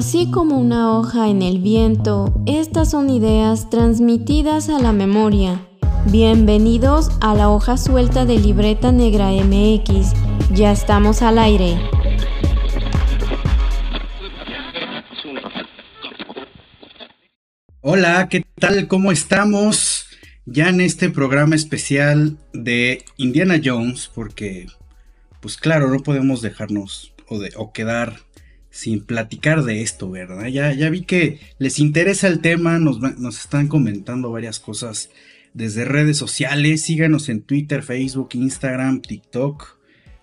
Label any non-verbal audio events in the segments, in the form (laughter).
Así como una hoja en el viento, estas son ideas transmitidas a la memoria. Bienvenidos a la hoja suelta de Libreta Negra MX. Ya estamos al aire. Hola, ¿qué tal? ¿Cómo estamos? Ya en este programa especial de Indiana Jones, porque, pues claro, no podemos dejarnos o, de, o quedar sin platicar de esto, ¿verdad? Ya, ya vi que les interesa el tema, nos, nos están comentando varias cosas desde redes sociales, síganos en Twitter, Facebook, Instagram, TikTok.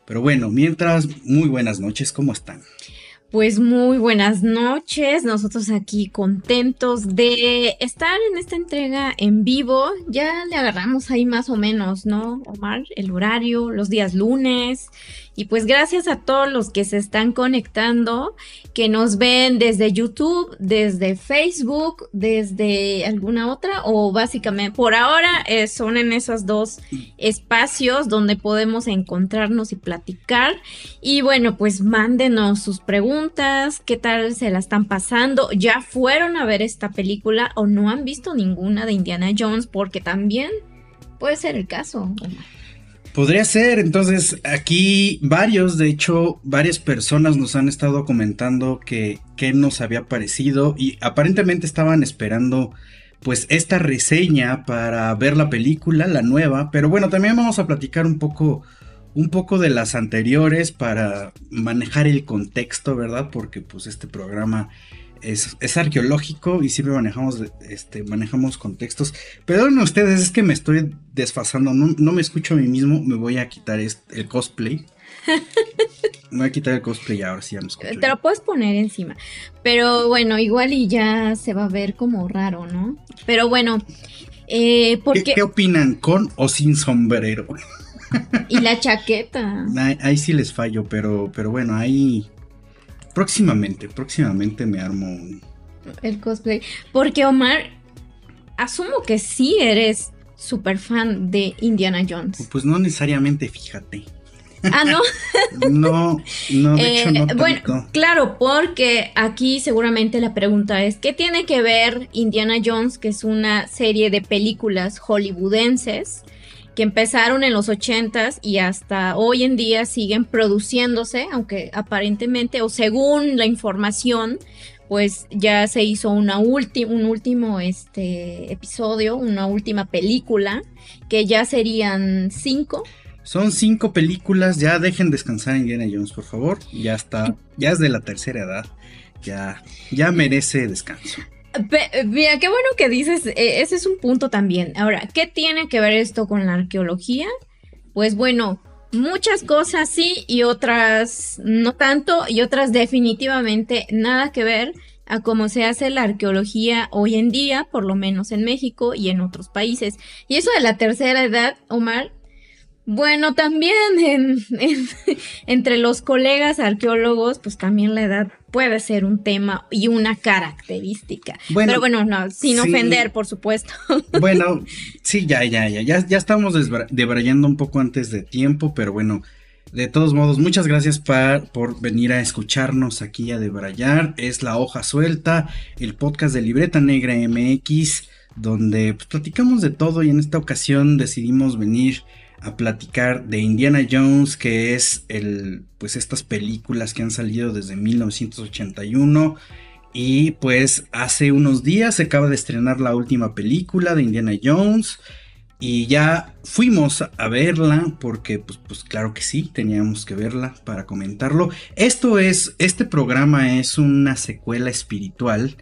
Pero bueno, mientras, muy buenas noches, ¿cómo están? Pues muy buenas noches, nosotros aquí contentos de estar en esta entrega en vivo. Ya le agarramos ahí más o menos, ¿no, Omar? El horario, los días lunes y pues gracias a todos los que se están conectando, que nos ven desde YouTube, desde Facebook, desde alguna otra, o básicamente por ahora eh, son en esos dos espacios donde podemos encontrarnos y platicar. Y bueno, pues mándenos sus preguntas, qué tal se la están pasando, ya fueron a ver esta película o no han visto ninguna de Indiana Jones, porque también puede ser el caso. Podría ser, entonces aquí varios, de hecho, varias personas nos han estado comentando que, qué nos había parecido y aparentemente estaban esperando pues esta reseña para ver la película, la nueva, pero bueno, también vamos a platicar un poco un poco de las anteriores para manejar el contexto, ¿verdad? Porque pues este programa es, arqueológico y siempre manejamos, este, manejamos contextos. Perdonen ustedes, es que me estoy desfasando, no, me escucho a mí mismo, me voy a quitar este, el cosplay. (laughs) Me voy a quitar el cosplay ahora sí ya me escucho. Te lo puedes poner encima. Pero bueno, igual y ya se va a ver como raro, ¿no? Pero bueno, eh, ¿Qué, ¿Qué, opinan? ¿Con o sin sombrero? y la chaqueta. (laughs) Ahí, ahí, sí les fallo, pero, pero bueno, ahí Próximamente, próximamente me armo El cosplay. Porque Omar, asumo que sí eres súper fan de Indiana Jones. Pues no necesariamente, fíjate. Ah, no. (laughs) no, no, de hecho no. Eh, bueno, claro, porque aquí seguramente la pregunta es: ¿qué tiene que ver Indiana Jones, que es una serie de películas hollywoodenses? Que empezaron en los 80s y hasta hoy en día siguen produciéndose, aunque aparentemente o según la información, pues ya se hizo una un último este, episodio, una última película, que ya serían cinco. Son cinco películas, ya dejen descansar en Indiana Jones, por favor. Ya está, ya es de la tercera edad, ya, ya merece descanso. Mira, qué bueno que dices, e, ese es un punto también. Ahora, ¿qué tiene que ver esto con la arqueología? Pues bueno, muchas cosas sí y otras no tanto y otras definitivamente nada que ver a cómo se hace la arqueología hoy en día, por lo menos en México y en otros países. Y eso de la tercera edad, Omar, bueno, también (laughs) entre los colegas arqueólogos, pues también la edad puede ser un tema y una característica. Pero bueno, no, sin ofender, por supuesto. (laughs) Bueno, sí, ya, ya, ya, ya, ya estamos debrayando un poco antes de tiempo, pero bueno, de todos modos, muchas gracias por venir a escucharnos aquí a debrayar. Es La Hoja Suelta, el podcast de Libreta Negra MX, donde pues, platicamos de todo y en esta ocasión decidimos venir a platicar de Indiana Jones, que es el, pues estas películas que han salido desde 1981. Y pues hace unos días se acaba de estrenar la última película de Indiana Jones. Y ya fuimos a verla porque pues, pues claro que sí, teníamos que verla para comentarlo. Esto es, este programa es una secuela espiritual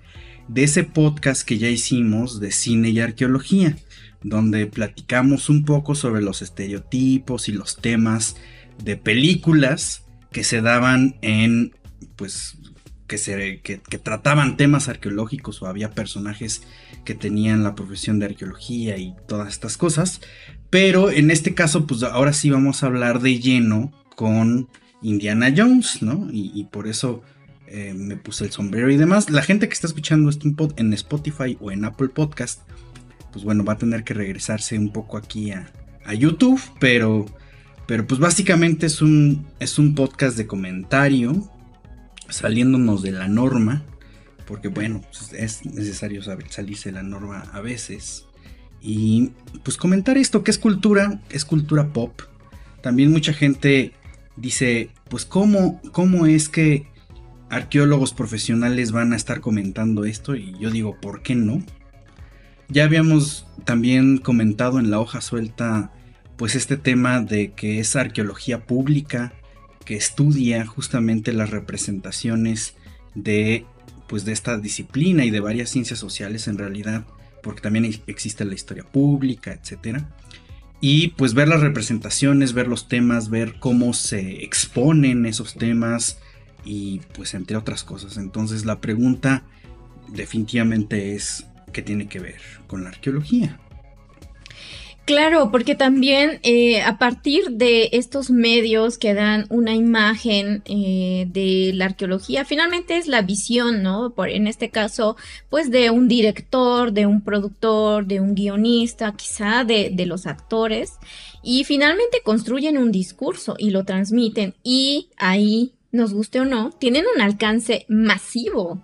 de ese podcast que ya hicimos de cine y arqueología donde platicamos un poco sobre los estereotipos y los temas de películas que se daban en, pues, que, se, que, trataban temas arqueológicos o había personajes que tenían la profesión de arqueología y todas estas cosas. Pero en este caso, pues ahora sí vamos a hablar de lleno con Indiana Jones, ¿no? Y, por eso eh, me puse el sombrero y demás. La gente que está escuchando esto en Spotify o en Apple Podcast, pues bueno, va a tener que regresarse un poco aquí a, YouTube, pero, pero pues básicamente es un, es un podcast de comentario, saliéndonos de la norma, porque bueno, pues, es necesario salirse de la norma a veces. Y pues comentar esto, que es cultura, es cultura pop. También mucha gente dice, pues cómo, cómo es que arqueólogos profesionales van a estar comentando esto y yo digo, ¿por qué no? Ya habíamos también comentado en la hoja suelta pues este tema de que es arqueología pública que estudia justamente las representaciones de pues de esta disciplina y de varias ciencias sociales en realidad, porque también existe la historia pública, etcétera. Y pues ver las representaciones, ver los temas, ver cómo se exponen esos temas y pues entre otras cosas. Entonces la pregunta definitivamente es qué tiene que ver con la arqueología. Claro, porque también eh, a partir de estos medios que dan una imagen eh, de la arqueología, finalmente es la visión, ¿no? Por, en este caso, pues de un director, de un productor, de un guionista, quizá de, de los actores, y finalmente construyen un discurso y lo transmiten, y ahí, nos guste o no, tienen un alcance masivo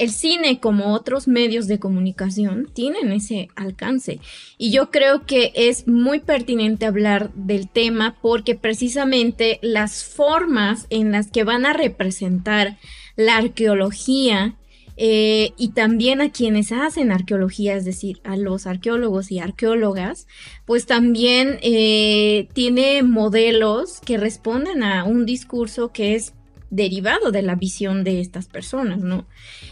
el cine como otros medios de comunicación tienen ese alcance. Y yo creo que es muy pertinente hablar del tema porque precisamente las formas en las que van a representar la arqueología eh, y también a quienes hacen arqueología, es decir, a los arqueólogos y arqueólogas, pues también eh, tiene modelos que responden a un discurso que es derivado de la visión de estas personas, ¿no?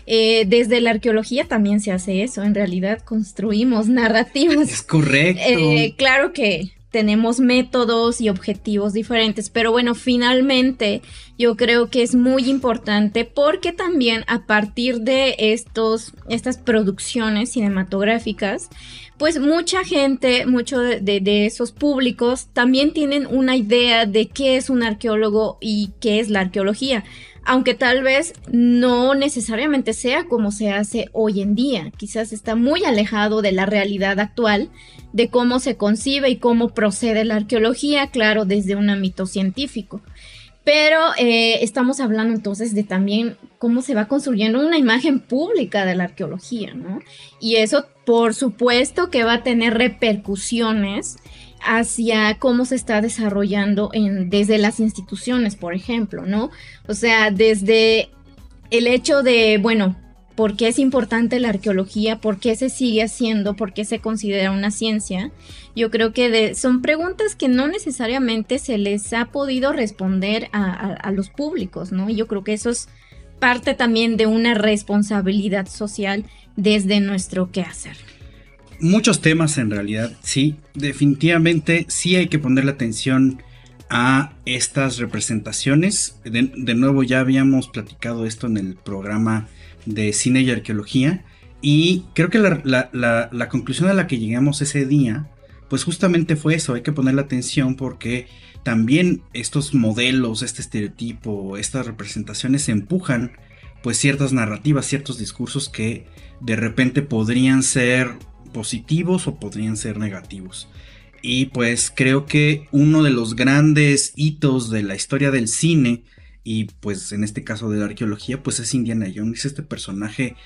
Eh, desde la arqueología también se hace eso, en realidad construimos (laughs) narrativas. Es correcto. Eh, claro que tenemos métodos y objetivos diferentes, pero bueno, finalmente yo creo que es muy importante porque también a partir de estos, estas producciones cinematográficas, pues mucha gente, muchos de, esos públicos también tienen una idea de qué es un arqueólogo y qué es la arqueología, aunque tal vez no necesariamente sea como se hace hoy en día, quizás está muy alejado de la realidad actual, de cómo se concibe y cómo procede la arqueología, claro, desde un ámbito científico. Pero eh, estamos hablando entonces de también cómo se va construyendo una imagen pública de la arqueología, ¿no? Y eso, por supuesto, que va a tener repercusiones hacia cómo se está desarrollando en, desde las instituciones, por ejemplo, ¿no? O sea, desde el hecho de, bueno, por qué es importante la arqueología, por qué se sigue haciendo, por qué se considera una ciencia. Yo creo que son preguntas que no necesariamente se les ha podido responder a, los públicos, ¿no? Y yo creo que eso es parte también de una responsabilidad social desde nuestro quehacer. Muchos temas en realidad, sí, definitivamente sí hay que ponerle atención a estas representaciones. de nuevo ya habíamos platicado esto en el programa de cine y arqueología. Y creo que la, conclusión a la que llegamos ese día, pues justamente fue eso, hay que ponerle atención porque también estos modelos, este estereotipo, estas representaciones empujan pues ciertas narrativas, ciertos discursos que de repente podrían ser positivos o podrían ser negativos. Y pues creo que uno de los grandes hitos de la historia del cine y pues en este caso de la arqueología, pues es Indiana Jones, este personaje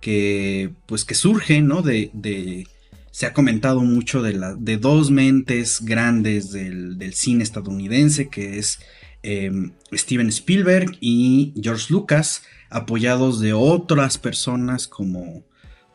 que pues que surge, ¿no? De, de se ha comentado mucho de, la, de dos mentes grandes del, cine estadounidense, que es em, Steven Spielberg y George Lucas, apoyados de otras personas como,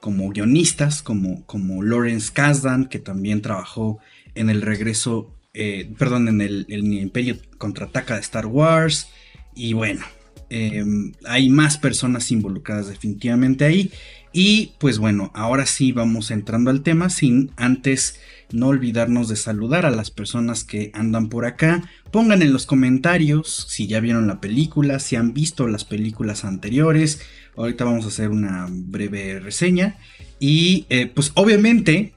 como guionistas, como, como Lawrence Kasdan, que también trabajó en el regreso, eh, perdón, en el, el Imperio contraataca de Star Wars, y bueno, em, hay más personas involucradas definitivamente ahí. Y pues bueno, ahora sí vamos entrando al tema sin antes no olvidarnos de saludar a las personas que andan por acá. Pongan en los comentarios si ya vieron la película, si han visto las películas anteriores. Ahorita vamos a hacer una breve reseña. Y eh, pues obviamente,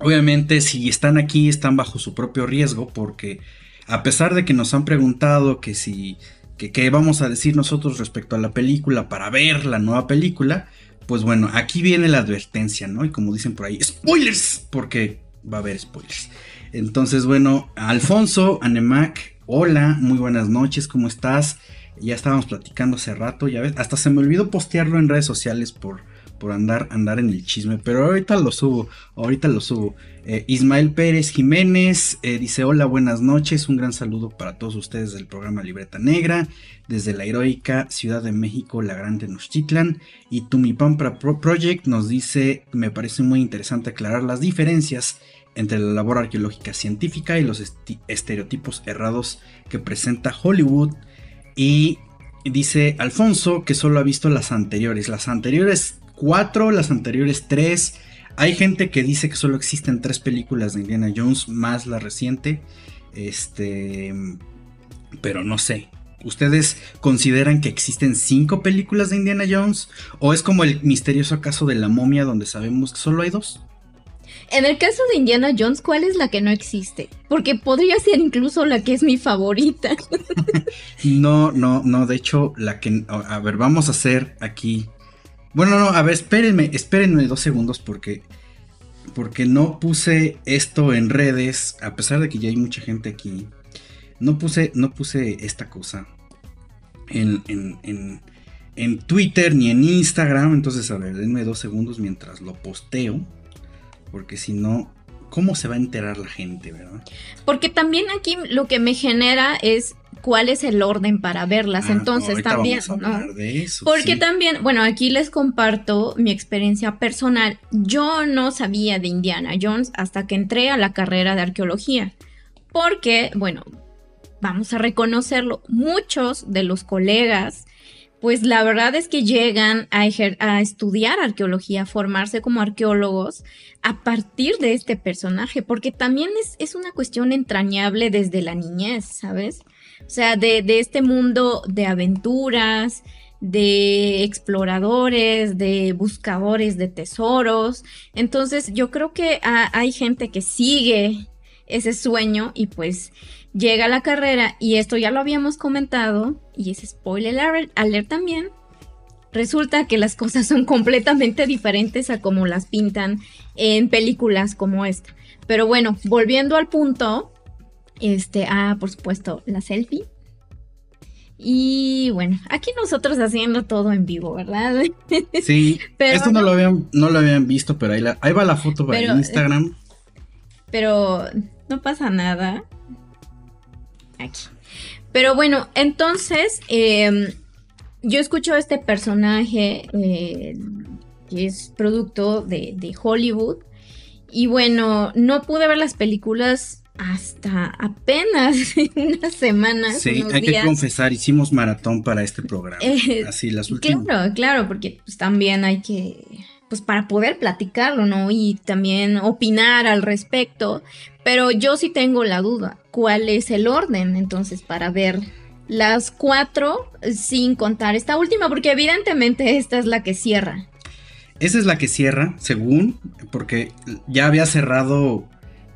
obviamente si están aquí están bajo su propio riesgo porque a pesar de que nos han preguntado que si ¿Qué vamos a decir nosotros respecto a la película para ver la nueva película, pues bueno, aquí viene la advertencia, ¿no? Y como dicen por ahí, spoilers, porque va a haber spoilers. Entonces, bueno, Alfonso, Anemac, hola, muy buenas noches, ¿cómo estás? Ya estábamos platicando hace rato, ya ves, hasta se me olvidó postearlo en redes sociales por, por andar, andar en el chisme, pero ahorita lo subo, ahorita lo subo. Eh, Ismael Pérez Jiménez eh, dice hola, buenas noches, un gran saludo para todos ustedes del programa Libreta Negra, desde la heroica Ciudad de México, la Gran Tenochtitlan, y Tumipampra Project nos dice, me parece muy interesante aclarar las diferencias entre la labor arqueológica científica y los estereotipos errados que presenta Hollywood, y dice Alfonso que solo ha visto las anteriores, las anteriores cuatro, las anteriores tres, hay gente que dice que solo existen tres películas de Indiana Jones más la reciente. Este. Pero no sé. ¿Ustedes consideran que existen cinco películas de Indiana Jones? ¿O es como el misterioso caso de la momia donde sabemos que solo hay dos? En el caso de Indiana Jones, ¿cuál es la que no existe? Porque podría ser incluso la que es mi favorita. (laughs) no, no, no. De hecho, la que. A ver, vamos a hacer aquí bueno, no, a ver, espérenme, espérenme dos segundos porque, porque no puse esto en redes, a pesar de que ya hay mucha gente aquí. No puse, no puse esta cosa en, en, en, en Twitter ni en Instagram. Entonces, a ver, denme dos segundos mientras lo posteo. Porque si no, ¿cómo se va a enterar la gente, verdad? Porque también aquí lo que me genera es cuál es el orden para verlas. Ah, Entonces también, ¿no? Porque también, bueno, aquí les comparto mi experiencia personal. Yo no sabía de Indiana Jones hasta que entré a la carrera de arqueología. Porque, bueno, vamos a reconocerlo, muchos de los colegas, pues la verdad es que llegan a, estudiar arqueología, a formarse como arqueólogos a partir de este personaje, porque también es una cuestión entrañable desde la niñez, ¿sabes? O sea, de, este mundo de aventuras, de exploradores, de buscadores de tesoros. Entonces yo creo que hay gente que sigue ese sueño y pues llega a la carrera y esto ya lo habíamos comentado y es spoiler alert también. Resulta que las cosas son completamente diferentes a como las pintan en películas como esta. Pero bueno, volviendo al punto, este, ah, por supuesto, la selfie. Y bueno, aquí nosotros haciendo todo en vivo, ¿verdad? (laughs) Sí, pero esto no, lo habían, no lo habían visto, pero ahí, la, ahí va la foto para Instagram. Pero no pasa nada. Aquí. Pero bueno, entonces em, yo escucho a este personaje eh, que es producto de, de Hollywood. Y bueno, no pude ver las películas hasta apenas (laughs) unas semanas. Sí, hay que confesar, hicimos maratón para este programa. Eh, así las últimas. Claro, claro, porque pues, también hay que, pues para poder platicarlo, ¿no? Y también opinar al respecto. Pero yo sí tengo la duda, ¿cuál es el orden entonces para ver las cuatro sin contar esta última? Porque evidentemente esta es la que cierra. Esa es la que cierra, según, porque ya había cerrado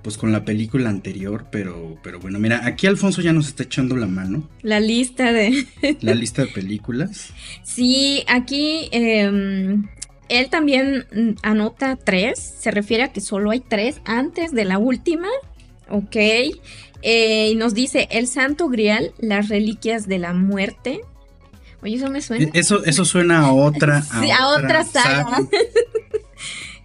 pues con la película anterior, pero, pero bueno, mira, aquí Alfonso ya nos está echando la mano. La lista de... la lista de películas. (laughs) Sí, aquí em, él también anota tres, se refiere a que solo hay tres antes de la última, ok. Eh, y nos dice El Santo Grial, las reliquias de la muerte. Oye, eso me suena. Eso, eso suena a otra. (laughs) A, otra, saga. (laughs)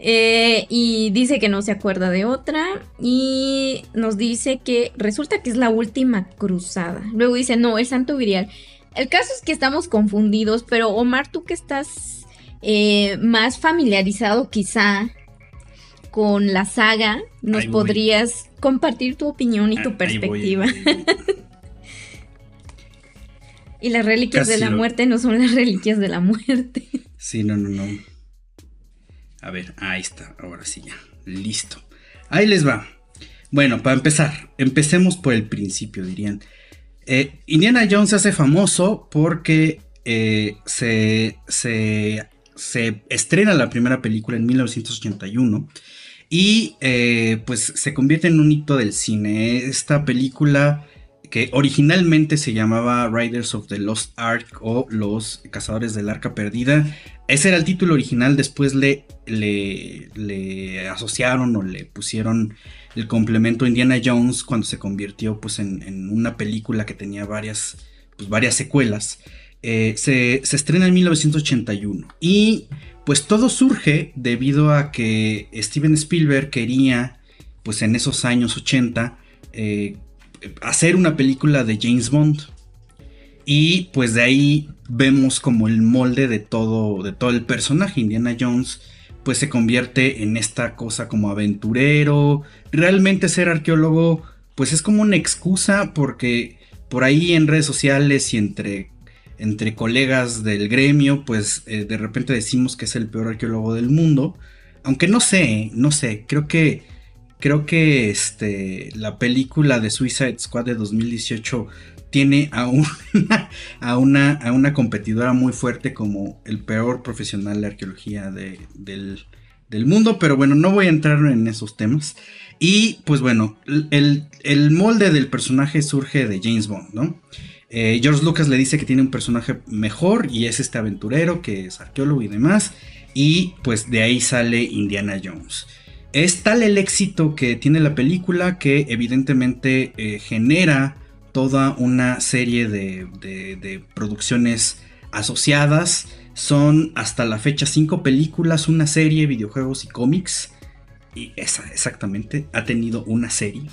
Eh, y dice que no se acuerda de otra. Y nos dice que resulta que es la última cruzada. Luego dice, no, el santo virial. El caso es que estamos confundidos, pero Omar, tú que estás eh, más familiarizado quizá con la saga, nos podrías compartir tu opinión y tu ah, perspectiva. (laughs) y las reliquias de la muerte no son las reliquias de la muerte. Sí, no, no, no. A ver, ahí está, ahora sí ya. Listo. Ahí les va. Bueno, para empezar, empecemos por el principio, dirían. Eh, Indiana Jones se hace famoso porque eh, se, se, se, estrena la primera película en 1981 y eh, pues se convierte en un hito del cine. Esta película que originalmente se llamaba Riders of the Lost Ark o Los Cazadores del Arca Perdida. Ese era el título original, después le, le, asociaron o le pusieron el complemento Indiana Jones cuando se convirtió pues en, una película que tenía varias pues, varias secuelas, eh, se, se, estrena en 1981. Y pues todo surge debido a que Steven Spielberg quería, pues en esos años 80, eh, hacer una película de James Bond. Y pues de ahí vemos como el molde de todo, de todo el personaje. Indiana Jones pues se convierte en esta cosa como aventurero. Realmente ser arqueólogo pues es como una excusa porque por ahí en redes sociales y entre, entre colegas del gremio pues eh, de repente decimos que es el peor arqueólogo del mundo. Aunque no sé, no sé, creo que creo que este, la película de Suicide Squad de 2018 tiene a una, (laughs) a una, a una competidora muy fuerte como el peor profesional de arqueología del, mundo, pero bueno, no voy a entrar en esos temas. Y pues bueno, el, molde del personaje surge de James Bond, ¿no? Eh, George Lucas le dice que tiene un personaje mejor y es este aventurero que es arqueólogo y demás. Y pues de ahí sale Indiana Jones. Es tal el éxito que tiene la película que evidentemente eh, genera toda una serie de, producciones asociadas. Son hasta la fecha cinco películas, una serie, videojuegos y cómics. Y esa exactamente ha tenido una serie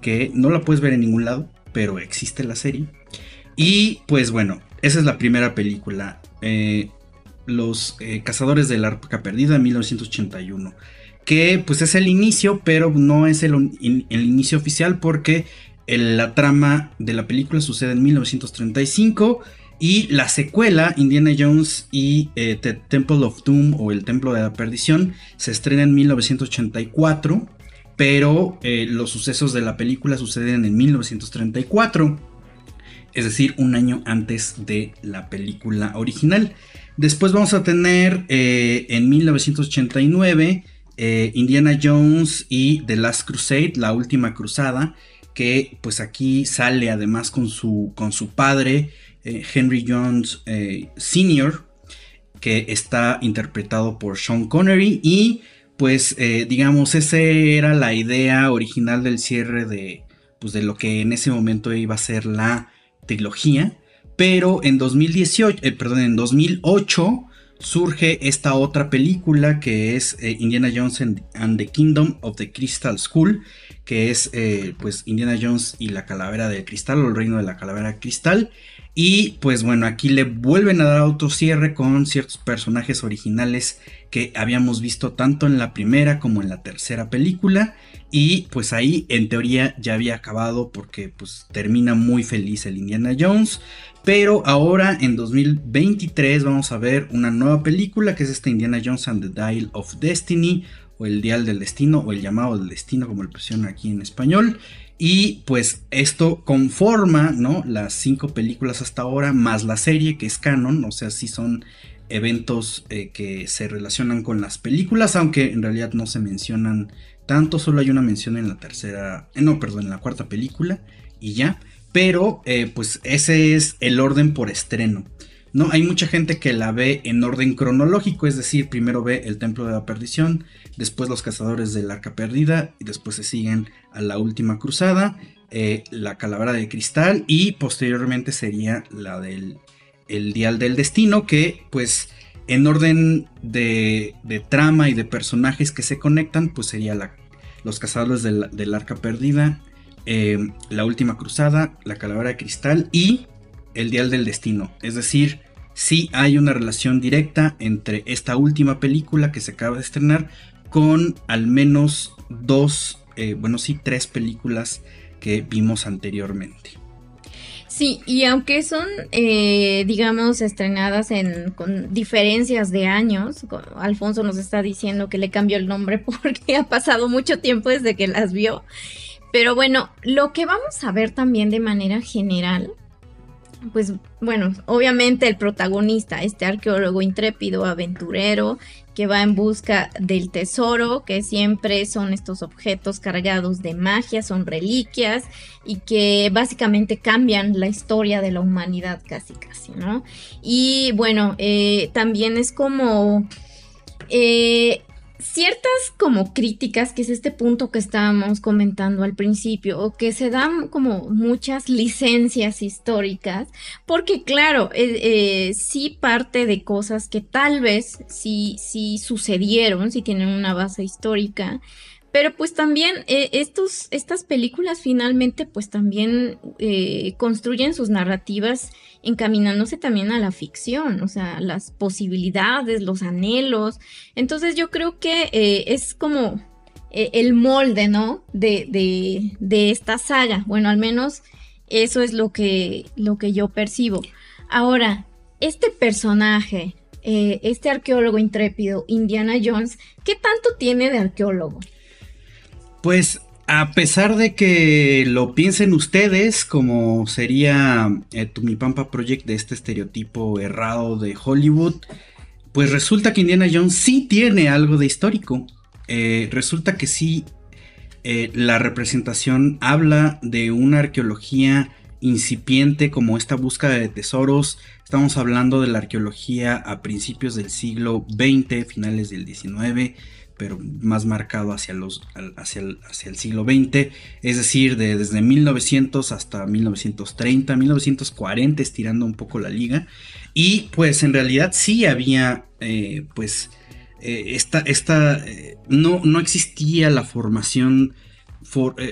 que no la puedes ver en ningún lado, pero existe la serie. Y pues bueno, esa es la primera película. Eh, los eh, Cazadores de la Arca Perdida en 1981. Que pues es el inicio, pero no es el, el inicio oficial porque la trama de la película sucede en 1935 y la secuela, Indiana Jones y The eh, Temple of Doom o el Templo de la Perdición, se estrena en 1984, pero los sucesos de la película suceden en 1934, es decir, un año antes de la película original. Después vamos a tener eh, en 1989 Indiana Jones y The Last Crusade, la última cruzada, que pues aquí sale además con su, con su padre, eh, Henry Jones eh, Sr., que está interpretado por Sean Connery y pues eh, digamos esa era la idea original del cierre de pues de lo que en ese momento iba a ser la trilogía pero en 2018 perdón en 2008 surge esta otra película que es Indiana Jones and the Kingdom of the Crystal Skull que es eh, pues Indiana Jones y la calavera de cristal o el reino de la calavera cristal. Y pues bueno, aquí le vuelven a dar otro cierre con ciertos personajes originales que habíamos visto tanto en la primera como en la tercera película. Y pues ahí en teoría ya había acabado porque pues termina muy feliz el Indiana Jones. Pero ahora en 2023 vamos a ver una nueva película que es esta Indiana Jones and the Dial of Destiny o el dial del destino o el llamado del destino como lo pusieron aquí en español. Y pues esto conforma, ¿no? Las cinco películas hasta ahora, más la serie que es canon, o sea, sí son eventos eh, que se relacionan con las películas, aunque en realidad no se mencionan tanto, solo hay una mención en la tercera, eh, no, perdón, en la cuarta película y ya. Pero eh, pues ese es el orden por estreno. ¿no? Hay mucha gente que la ve en orden cronológico, es decir, primero ve el Templo de la Perdición, después los Cazadores del Arca Perdida, y después se siguen a la Última Cruzada, eh, la Calavera de Cristal, y posteriormente sería la del el Dial del Destino, que pues en orden de, trama y de personajes que se conectan, pues sería los Cazadores del, Arca Perdida, eh, la Última Cruzada, la Calavera de Cristal y el Dial del Destino. Es decir, sí hay una relación directa entre esta última película que se acaba de estrenar con al menos dos, eh, bueno, sí, tres películas que vimos anteriormente. Sí, y aunque son, eh, digamos, estrenadas en, con diferencias de años, Alfonso nos está diciendo que le cambió el nombre (laughs) porque ha pasado mucho tiempo desde que las vio. Pero bueno, lo que vamos a ver también de manera general pues bueno, obviamente el protagonista, este arqueólogo intrépido, aventurero, que va en busca del tesoro, que siempre son estos objetos cargados de magia, son reliquias y que básicamente cambian la historia de la humanidad casi casi, ¿no? Y bueno, eh, también es como... Eh, ciertas como críticas, que es este punto que estábamos comentando al principio, o que se dan como muchas licencias históricas, porque claro, eh, eh, sí parte de cosas que tal vez sí, sí sucedieron, sí tienen una base histórica, pero pues también eh, estos, estas películas finalmente pues también eh, construyen sus narrativas encaminándose también a la ficción, o sea, las posibilidades, los anhelos. Entonces yo creo que eh, es como el molde, ¿no? De, de, de, esta saga. Bueno, al menos eso es lo que, lo que yo percibo. Ahora, este personaje, este arqueólogo intrépido, Indiana Jones, ¿qué tanto tiene de arqueólogo? Pues a pesar de que lo piensen ustedes, como sería eh, Tumipampa Project de este estereotipo errado de Hollywood, pues resulta que Indiana Jones sí tiene algo de histórico. Eh, resulta que sí, eh, la representación habla de una arqueología incipiente como esta búsqueda de tesoros. Estamos hablando de la arqueología a principios del siglo XX, finales del XIX pero más marcado hacia, los, hacia, el, hacia el siglo XX, es decir, de, desde 1900 hasta 1930, 1940, estirando un poco la liga. Y pues en realidad sí había, eh, pues, eh, esta, esta eh, no, no existía la formación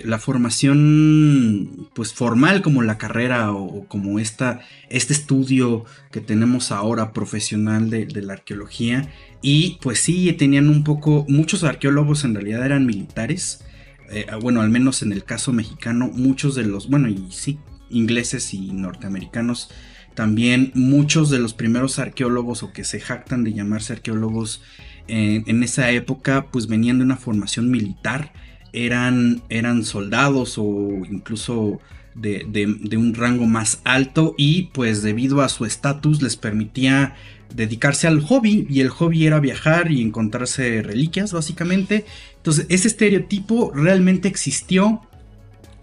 la formación pues formal como la carrera o, como esta, este estudio que tenemos ahora profesional de, la arqueología y pues sí tenían un poco muchos arqueólogos en realidad eran militares eh, bueno al menos en el caso mexicano muchos de los bueno y sí ingleses y norteamericanos también muchos de los primeros arqueólogos o que se jactan de llamarse arqueólogos en esa época pues venían de una formación militar eran, eran soldados o incluso de, un rango más alto y pues debido a su estatus les permitía dedicarse al hobby y el hobby era viajar y encontrarse reliquias básicamente. Entonces ese estereotipo realmente existió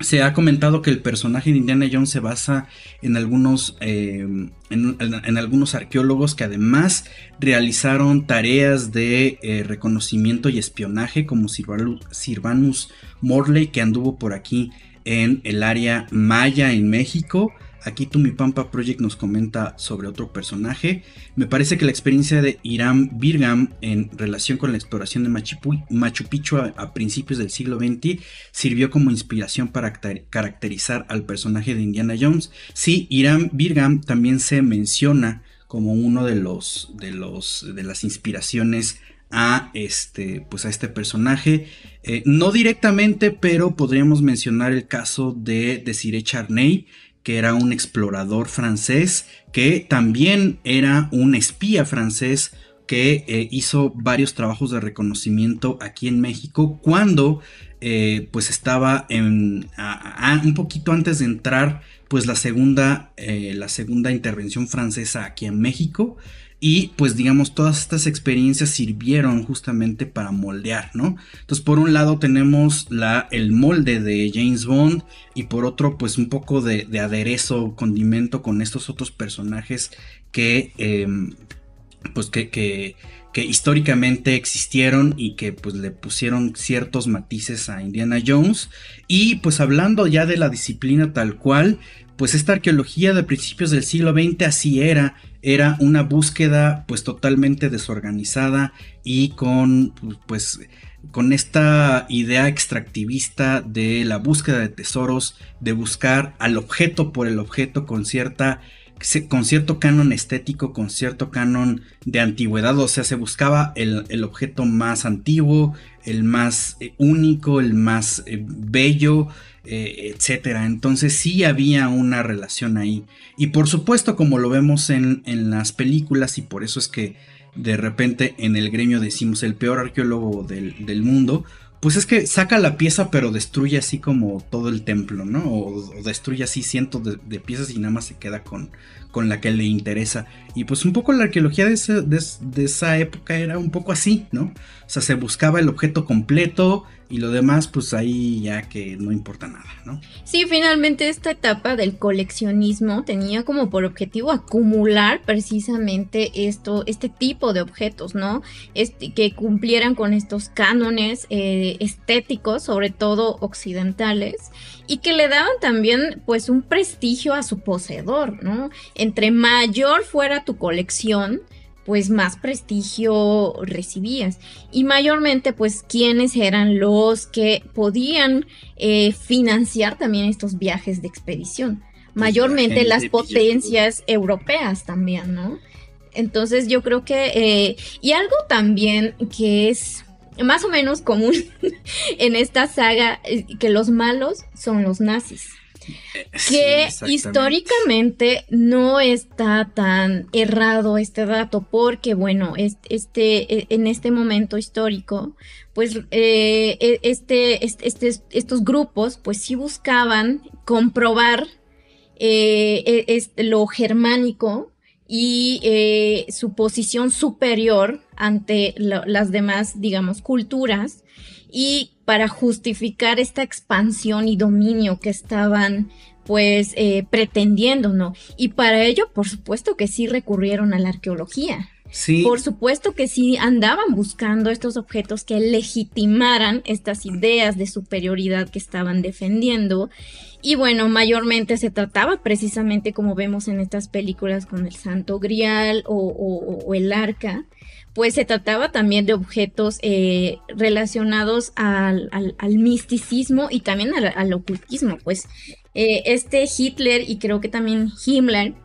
se ha comentado que el personaje de Indiana Jones se basa en algunos, eh, en, algunos arqueólogos que además realizaron tareas de eh, reconocimiento y espionaje, como Sirvanus Morley, que anduvo por aquí en el área maya en México. Aquí mi Pampa Project nos comenta sobre otro personaje. Me parece que la experiencia de Iram Birgam en relación con la exploración de Machu, Picchu a, principios del siglo XX sirvió como inspiración para caracterizar al personaje de Indiana Jones. Sí, Iram Birgam también se menciona como uno de los de los de las inspiraciones a este pues a este personaje eh, no directamente pero podríamos mencionar el caso de Desiree Charney que era un explorador francés, que también era un espía francés que eh, hizo varios trabajos de reconocimiento aquí en México cuando eh, pues estaba en, un poquito antes de entrar pues la segunda, eh, la segunda intervención francesa aquí en México y pues digamos, todas estas experiencias sirvieron justamente para moldear, ¿no? Entonces, por un lado tenemos la, el molde de James Bond y por otro, pues un poco de, aderezo, condimento con estos otros personajes que, em, pues que, que, que, históricamente existieron y que pues le pusieron ciertos matices a Indiana Jones. Y pues hablando ya de la disciplina tal cual, pues esta arqueología de principios del siglo XX así era, era una búsqueda pues totalmente desorganizada y con pues con esta idea extractivista de la búsqueda de tesoros, de buscar al objeto por el objeto con cierta con cierto canon estético, con cierto canon de antigüedad, o sea, se buscaba el, objeto más antiguo, el más eh, único, el más eh, bello, eh, etcétera. Entonces sí había una relación ahí. Y por supuesto, como lo vemos en, las películas, y por eso es que de repente en el gremio decimos el peor arqueólogo del, mundo, pues es que saca la pieza pero destruye así como todo el templo, ¿no? O, destruye así cientos de, piezas y nada más se queda con, con la que le interesa. Y pues un poco la arqueología de, de, esa época era un poco así, ¿no? O sea, se buscaba el objeto completo y lo demás, pues ahí ya que no importa nada, ¿no? Sí, finalmente esta etapa del coleccionismo tenía como por objetivo acumular precisamente esto, este tipo de objetos, ¿no? Este, que cumplieran con estos cánones eh, estéticos, sobre todo occidentales, y que le daban también pues un prestigio a su poseedor, ¿no? Entre mayor fuera tu colección, pues más prestigio recibías. Y mayormente, pues, quienes eran los que podían eh, financiar también estos viajes de expedición. Pues, mayormente las potencias europeas también, ¿no? Entonces yo creo que, eh, y algo también que es más o menos común (laughs) en esta saga, eh, que los malos son los nazis que históricamente no está tan errado este dato porque bueno este e, en este momento histórico pues eh, e, este, este, estos grupos pues sí buscaban comprobar eh, e, lo germánico y eh, su posición superior ante las demás digamos culturas y para justificar esta expansión y dominio que estaban pues eh, pretendiendo, ¿no? Y para ello, por supuesto que sí recurrieron a la arqueología. Sí. Por supuesto que sí andaban buscando estos objetos que legitimaran estas ideas de superioridad que estaban defendiendo. Y bueno, mayormente se trataba precisamente como vemos en estas películas con el Santo Grial o el Arca, pues se trataba también de objetos eh, relacionados al, misticismo y también al, ocultismo. Pues eh, este Hitler y creo que también Himmler,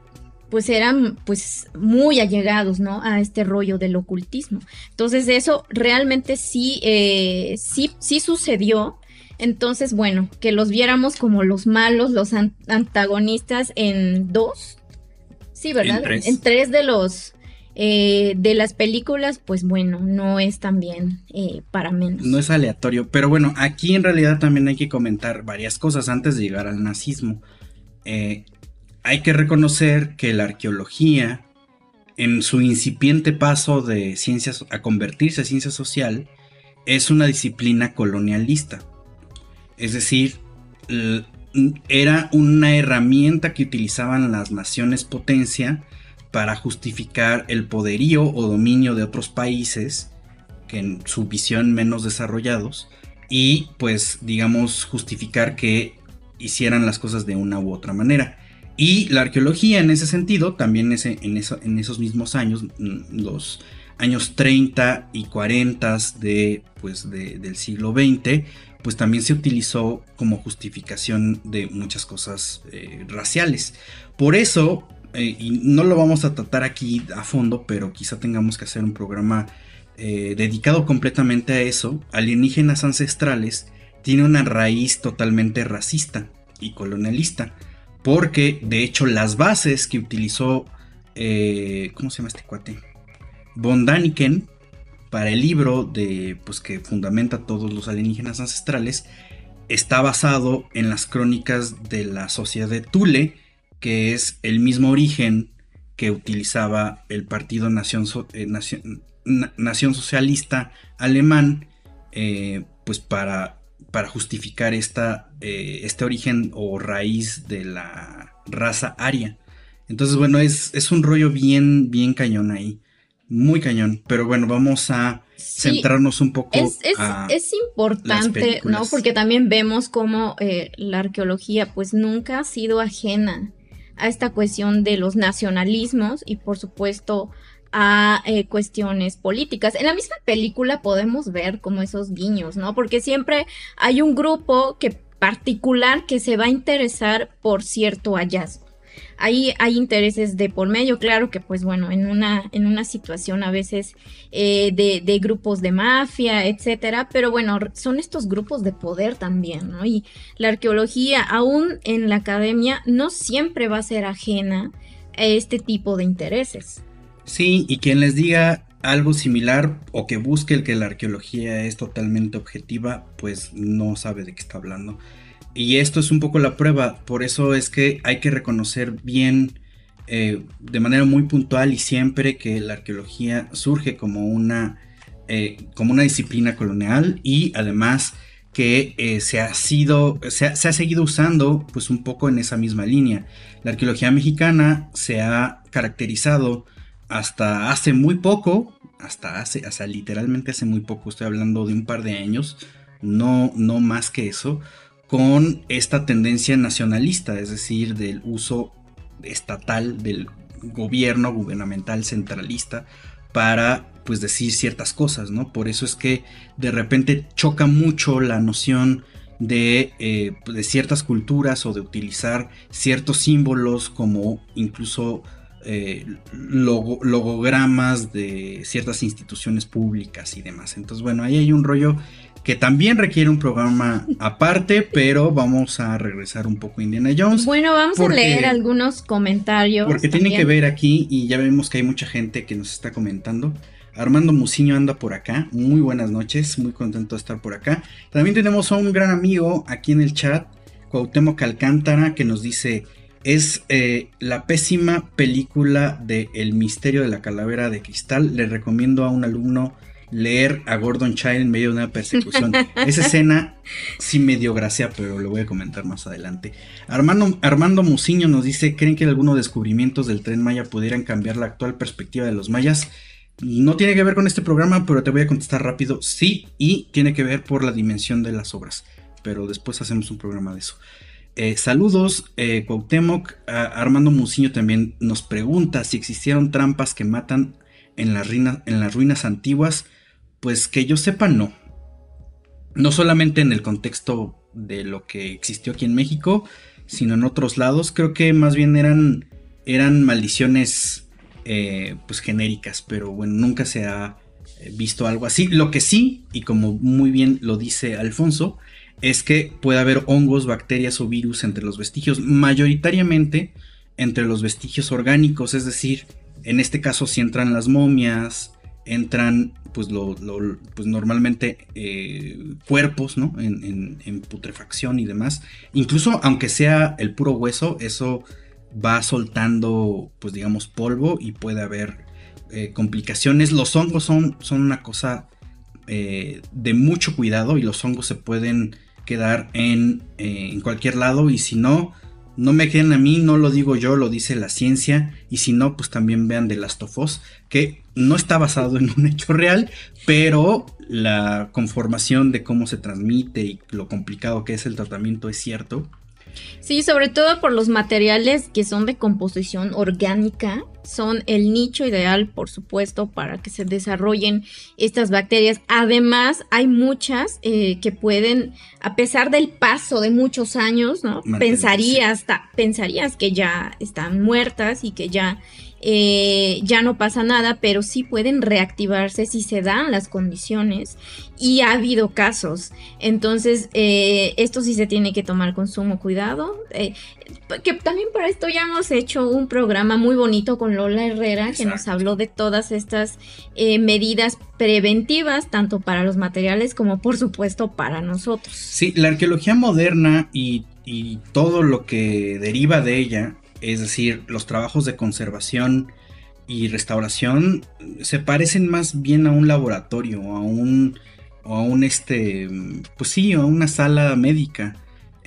pues eran pues muy allegados, ¿no? A este rollo del ocultismo. Entonces eso realmente sí, eh, sí, sí sucedió. Entonces, bueno, que los viéramos como los malos, los antagonistas en dos. Sí, ¿verdad? en tres de los eh, de las películas, pues bueno, no es también eh, para menos. No es aleatorio, pero bueno, aquí en realidad también hay que comentar varias cosas antes de llegar al nazismo. Eh, hay que reconocer que la arqueología, en su incipiente paso de ciencias a convertirse a ciencia social, es una disciplina colonialista. Es decir, era una herramienta que utilizaban las naciones potencia para justificar el poderío o dominio de otros países que en su visión menos desarrollados y pues digamos justificar que hicieran las cosas de una u otra manera. Y la arqueología en ese sentido, también en, en esos mismos años, mm, los años 30 y 40 de, pues, del siglo XX, pues también se utilizó como justificación de muchas cosas eh, raciales. Por eso, eh, y no lo vamos a tratar aquí a fondo, pero quizá tengamos que hacer un programa eh, dedicado completamente a eso, alienígenas ancestrales, tiene una raíz totalmente racista y colonialista, porque de hecho las bases que utilizó, eh, ¿cómo se llama este cuate? Von Daniken para el libro de, pues que fundamenta todos los alienígenas ancestrales, está basado en las crónicas de la sociedad de Thule, que es el mismo origen que utilizaba el Partido Nación, eh, Nación, Socialista Alemán, eh, pues para, para justificar esta, eh, este origen o raíz de la raza aria. Entonces, bueno, es, es, un rollo bien, bien cañón ahí. Muy cañón. Pero bueno, vamos a centrarnos un poco. Es, es importante, ¿no? Porque también vemos cómo la arqueología, pues nunca ha sido ajena a esta cuestión de los nacionalismos y por supuesto a eh, cuestiones políticas. En la misma película podemos ver como esos guiños, ¿no? Porque siempre hay un grupo que particular que se va a interesar por cierto hallazgo. Ahí hay intereses de por medio, claro que pues bueno, en una, en una situación a veces eh, de, grupos de mafia, etcétera, pero bueno, son estos grupos de poder también, ¿no? Y la arqueología, aún en la academia, no siempre va a ser ajena a este tipo de intereses. Sí, y quien les diga algo similar o que busque el que la arqueología es totalmente objetiva, pues no sabe de qué está hablando. Y esto es un poco la prueba, por eso es que hay que reconocer bien eh, de manera muy puntual y siempre que la arqueología surge como una, eh, como una disciplina colonial y además que eh, se, ha sido, se ha, seguido usando pues un poco en esa misma línea. La arqueología mexicana se ha caracterizado hasta hace muy poco, hasta hace, hasta literalmente hace muy poco, estoy hablando de un par de años, no, no más que eso, con esta tendencia nacionalista, es decir, del uso estatal del gobierno gubernamental centralista para pues decir ciertas cosas, ¿no? Por eso es que de repente choca mucho la noción de, eh, de ciertas culturas o de utilizar ciertos símbolos como incluso eh, logogramas de ciertas instituciones públicas y demás. Entonces, bueno, ahí hay un rollo que también requiere un programa aparte, pero vamos a regresar un poco a Indiana Jones. Bueno, vamos a leer algunos comentarios. Porque tiene que ver aquí, y ya vemos que hay mucha gente que nos está comentando. Armando Muciño anda por acá. Muy buenas noches, muy contento de estar por acá. También tenemos a un gran amigo aquí en el chat, Cuauhtémoc Alcántara, que nos dice: Es eh, la pésima película de El misterio de la calavera de cristal. Le recomiendo a un alumno leer a Gordon Child en medio de una persecución. Esa escena sí me dio gracia, pero lo voy a comentar más adelante. Armando, Armando Muciño nos dice, ¿creen que algunos descubrimientos del tren Maya pudieran cambiar la actual perspectiva de los mayas? No tiene que ver con este programa, pero te voy a contestar rápido. Sí, y tiene que ver por la dimensión de las obras. Pero después hacemos un programa de eso. Eh, saludos, eh, Cuauhtémoc. Armando Muciño también nos pregunta si existieron trampas que matan en las, en las ruinas antiguas pues que yo sepa, no. No solamente en el contexto de lo que existió aquí en México, sino en otros lados. Creo que más bien eran, eran maldiciones eh, pues genéricas, pero bueno, nunca se ha visto algo así. Lo que sí, y como muy bien lo dice Alfonso, es que puede haber hongos, bacterias o virus entre los vestigios, mayoritariamente entre los vestigios orgánicos, es decir, en este caso si entran las momias, entran pues, lo, pues normalmente eh, cuerpos ¿no? En, putrefacción y demás. Incluso aunque sea el puro hueso, eso va soltando pues digamos polvo y puede haber eh, complicaciones. Los hongos son, son una cosa eh, de mucho cuidado y los hongos se pueden quedar en, en cualquier lado y si no no me queden a mí, no lo digo yo, lo dice la ciencia. Y si no, pues también vean The Last of Us, que no está basado en un hecho real, pero la conformación de cómo se transmite y lo complicado que es el tratamiento es cierto. Sí, sobre todo por los materiales que son de composición orgánica, son el nicho ideal, por supuesto, para que se desarrollen estas bacterias. Además, hay muchas eh, que pueden, a pesar del paso de muchos años, ¿no? Pensarías, pensarías que ya están muertas y que ya eh, ya no pasa nada, pero sí pueden reactivarse si se dan las condiciones y ha habido casos. Entonces, eh, esto sí se tiene que tomar con sumo cuidado. Eh, que también para esto ya hemos hecho un programa muy bonito con Lola Herrera que nos habló de todas estas medidas preventivas, tanto para los materiales como por supuesto para nosotros. Sí, la arqueología moderna y todo lo que deriva de ella es decir, los trabajos de conservación y restauración se parecen más bien a un laboratorio, a un, a un este, pues sí, a una sala médica.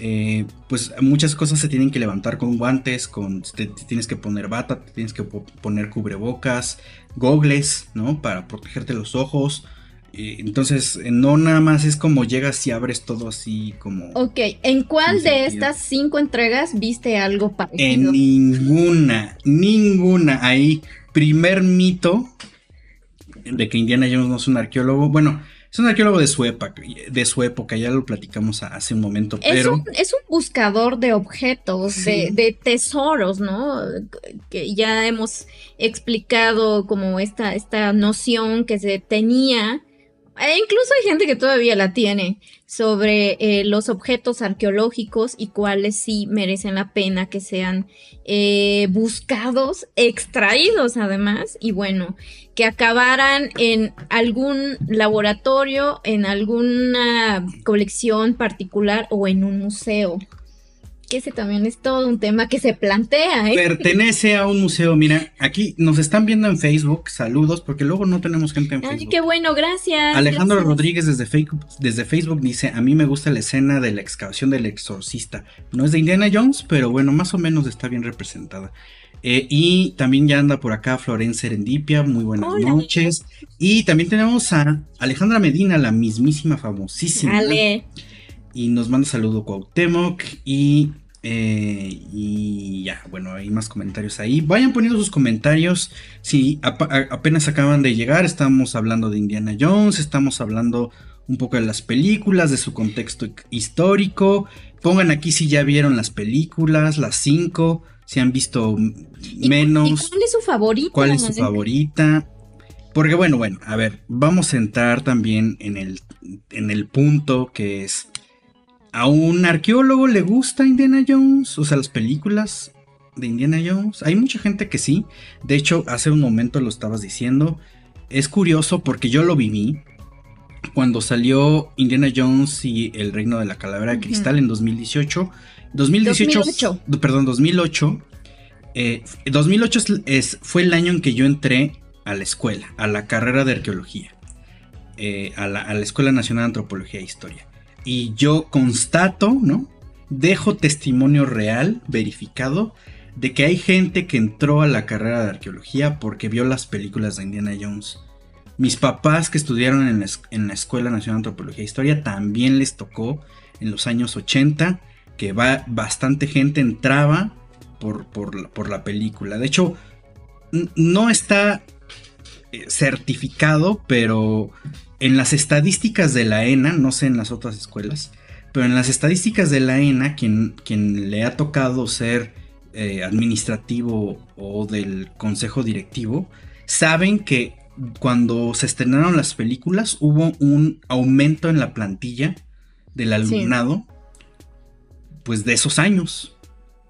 Eh, pues muchas cosas se tienen que levantar con guantes, con, tienes que poner bata, tienes que poner cubrebocas, gogles, ¿no? Para protegerte los ojos, entonces, no nada más es como llegas y abres todo así como... Ok, ¿en cuál de estas cinco entregas viste algo parecido? En ninguna, ninguna. Ahí, primer mito de que Indiana Jones no es un arqueólogo. Bueno, es un arqueólogo de su época, de su época ya lo platicamos hace un momento, pero... Es un, buscador de objetos, de, de, tesoros, ¿no? Que ya hemos explicado como esta, esta noción que se tenía e incluso hay gente que todavía la tiene sobre eh, los objetos arqueológicos y cuáles sí merecen la pena que sean eh, buscados, extraídos además, y bueno, que acabaran en algún laboratorio, en alguna colección particular o en un museo. Que ese también es todo un tema que se plantea. ¿eh? Pertenece a un museo. Mira, aquí nos están viendo en Facebook. Saludos, porque luego no tenemos gente en Ay, Facebook. qué bueno, gracias. Alejandro gracias. Rodríguez desde Facebook, desde Facebook dice, a mí me gusta la escena de la excavación del exorcista. No es de Indiana Jones, pero bueno, más o menos está bien representada. Eh, y también ya anda por acá Florencia Serendipia, muy buenas Hola. noches. Y también tenemos a Alejandra Medina, la mismísima famosísima. Ale. Y nos manda saludo Cuauhtémoc y, eh, y ya, bueno, hay más comentarios ahí. Vayan poniendo sus comentarios. Si apenas acaban de llegar, estamos hablando de Indiana Jones, estamos hablando un poco de las películas, de su contexto histórico. Pongan aquí si ya vieron las películas, las cinco, si han visto m- ¿Y- menos. ¿Y cuál es su favorito? ¿Cuál es su favorita? Porque bueno, bueno, a ver, vamos a entrar también en el, en el punto que es, ¿a un arqueólogo le gusta Indiana Jones? O sea, las películas de Indiana Jones. Hay mucha gente que sí. De hecho, hace un momento lo estabas diciendo. Es curioso porque yo lo viví cuando salió Indiana Jones y el Reino de la Calavera de. Cristal en 2018. 2018, 2008. perdón, 2008. eh, 2008 es, es- fue el año en que yo entré a la escuela, a la carrera de arqueología, eh, a, la, a la Escuela Nacional de Antropología e Historia. Y yo constato, ¿no? Dejo testimonio real, verificado, de que hay gente que entró a la carrera de arqueología porque vio las películas de Indiana Jones. Mis papás que estudiaron en la, Escuela Nacional de Antropología e Historia también les tocó en los años 80 que va, bastante gente entraba por, la- película. De hecho, no está eh, certificado, pero en las estadísticas de la ENA, no sé en las otras escuelas, pero en las estadísticas de la ENA, quien, quien le ha tocado ser eh, administrativo o del consejo directivo, saben que cuando se estrenaron las películas hubo un aumento en la plantilla del alumnado, pues de esos años.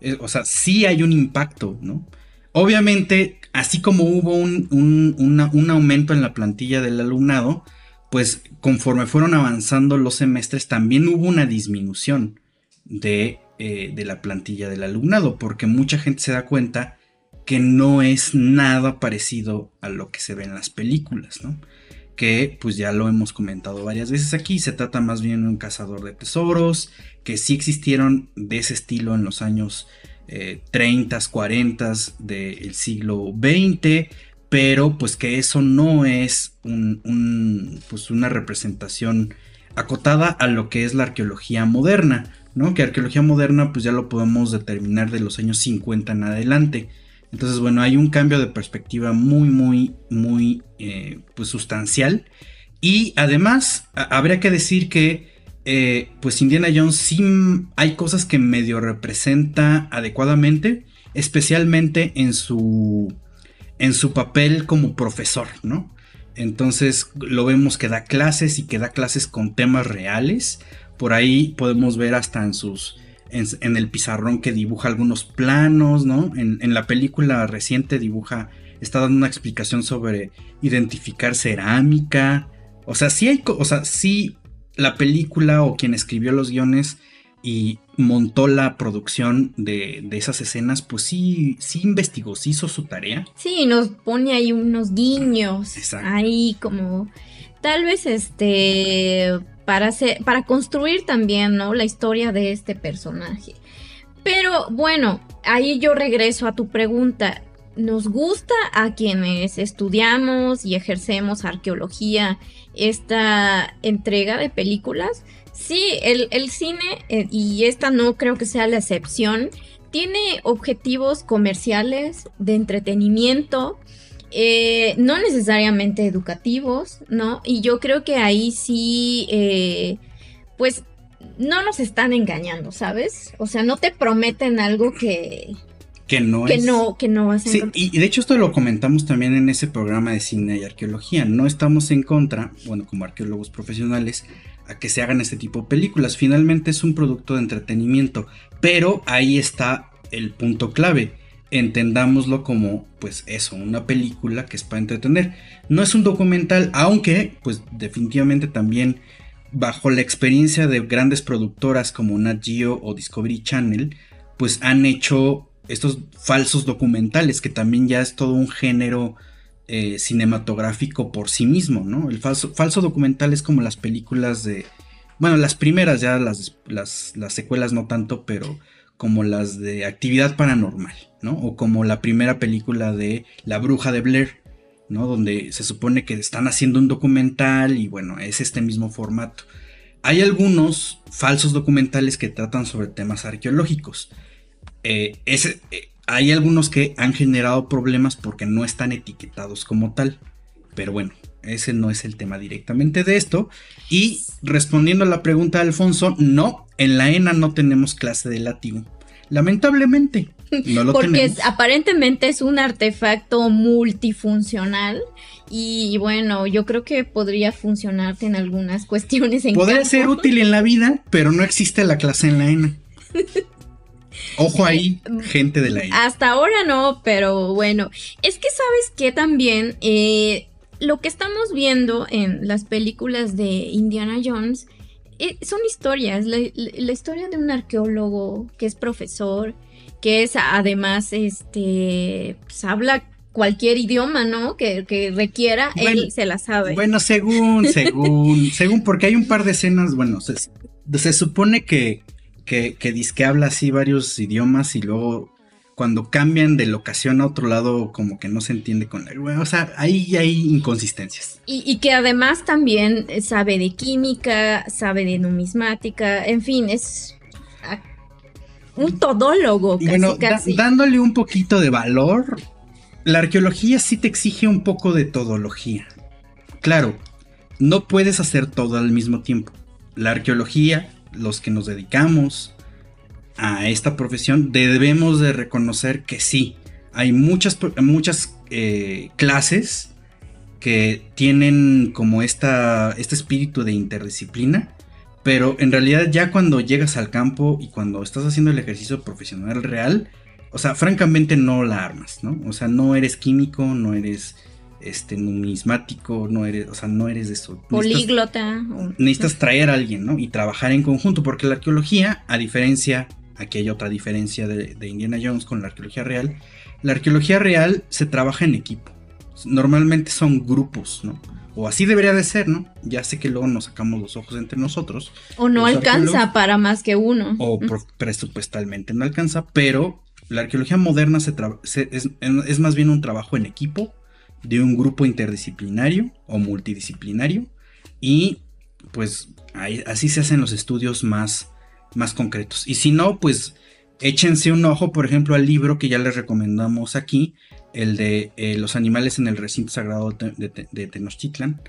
Eh, o sea, sí hay un impacto, ¿no? Obviamente, así como hubo un, un- una- un aumento en la plantilla del alumnado, pues conforme fueron avanzando los semestres, también hubo una disminución de, eh, de la plantilla del alumnado, porque mucha gente se da cuenta que no es nada parecido a lo que se ve en las películas, ¿no? Que pues ya lo hemos comentado varias veces aquí, se trata más bien de un cazador de tesoros, que sí existieron de ese estilo en los años eh, 30, 40 del siglo XX, pero pues que eso no es un- pues una representación acotada a lo que es la arqueología moderna, ¿no? Que arqueología moderna pues ya lo podemos determinar de los años 50 en adelante. Entonces, bueno, hay un cambio de perspectiva muy, muy, muy, eh, pues sustancial. Y además, habría que decir que, eh, pues Indiana Jones sí hay cosas que medio representa adecuadamente, especialmente en su, en su papel como profesor, ¿no? Entonces lo vemos que da clases y que da clases con temas reales. Por ahí podemos ver hasta en sus en, el pizarrón que dibuja algunos planos, ¿no? En, en la película reciente dibuja, está dando una explicación sobre identificar cerámica. O sea, sí hay, o sea, sí la película o quien escribió los guiones y montó la producción de, de esas escenas, pues sí, sí investigó, sí hizo su tarea. Sí, nos pone ahí unos guiños. Exacto. Ahí como. Tal vez este. Para hacer. Para construir también, ¿no? La historia de este personaje. Pero bueno, ahí yo regreso a tu pregunta. ¿Nos gusta a quienes estudiamos y ejercemos arqueología esta entrega de películas? Sí, el, el cine, eh, y esta no creo que sea la excepción, tiene objetivos comerciales de entretenimiento, eh, no necesariamente educativos, ¿no? Y yo creo que ahí sí, eh, pues no nos están engañando, ¿sabes? O sea, no te prometen algo que, Que no que es. no, que no vas a Sí, y, y de hecho esto lo comentamos también en ese programa de cine y arqueología. No estamos en contra, bueno, como arqueólogos profesionales, que se hagan este tipo de películas. Finalmente es un producto de entretenimiento, pero ahí está el punto clave. Entendámoslo como, pues eso, una película que es para entretener. No es un documental, aunque, pues definitivamente también bajo la experiencia de grandes productoras como Nat Geo o Discovery Channel, pues han hecho estos falsos documentales, que también ya es todo un género eh, cinematográfico por sí mismo, ¿no? El falso, documental es como las películas de, bueno, las primeras ya, las, las, las secuelas no tanto, pero como las de actividad paranormal, ¿no? O como la primera película de La Bruja de Blair, ¿no? Donde se supone que están haciendo un documental y bueno, es este mismo formato. Hay algunos falsos documentales que tratan sobre temas arqueológicos. Eh, eh, hay algunos que han generado problemas porque no están etiquetados como tal. Pero bueno, ese no es el tema directamente de esto. Y respondiendo a la pregunta de Alfonso, no, en la ENA no tenemos clase de látigo. Lamentablemente, no lo Porque aparentemente es un artefacto multifuncional y bueno, yo creo que podría funcionarte en algunas cuestiones. En Podría ser útil en la vida, pero no existe la clase en la ENA. (laughs) Ojo ahí, gente de la. Hasta ahora no, pero bueno, es que sabes que también eh, lo que estamos viendo en las películas de Indiana Jones eh, son historias, la, historia de un arqueólogo que es profesor, que es además, este, pues, habla cualquier idioma, ¿no? Que, requiera, él se la sabe. Bueno, según, según, (laughs) según, porque hay un par de escenas, bueno, se, supone que, que, que, que habla así varios idiomas y luego cuando cambian de locación a otro lado, como que no se entiende con la. O sea, ahí hay inconsistencias. Y, que además también sabe de química, sabe de numismática, en fin, es un todólogo casi, bueno, dándole un poquito de valor, la arqueología sí te exige un poco de todología. Claro, no puedes hacer todo al mismo tiempo. La arqueología, los que nos dedicamos, a esta profesión, debemos de reconocer que sí, hay muchas, muchas eh, clases que tienen como esta, este espíritu de interdisciplina, pero en realidad ya cuando llegas al campo y cuando estás haciendo el ejercicio profesional real, o sea, francamente no la armas, ¿no? O sea, no eres químico, no eres este numismático, no eres, o sea, no eres de eso. Políglota. necesitas traer a alguien, ¿no? Y trabajar en conjunto, porque la arqueología, a diferencia aquí hay otra diferencia de, Indiana Jones con la arqueología real. La arqueología real se trabaja en equipo. Normalmente son grupos, ¿no? O así debería de ser, ¿no? Ya sé que luego nos sacamos los ojos entre nosotros. O no alcanza para más que uno. O presupuestalmente no alcanza, pero la arqueología moderna se es, es, más bien un trabajo en equipo de un grupo interdisciplinario o multidisciplinario y pues así se hacen los estudios más más concretos. Y si no, pues échense un ojo, por ejemplo, al libro que ya les recomendamos aquí, el de eh, Los animales en el recinto sagrado de, Tenochtitlan,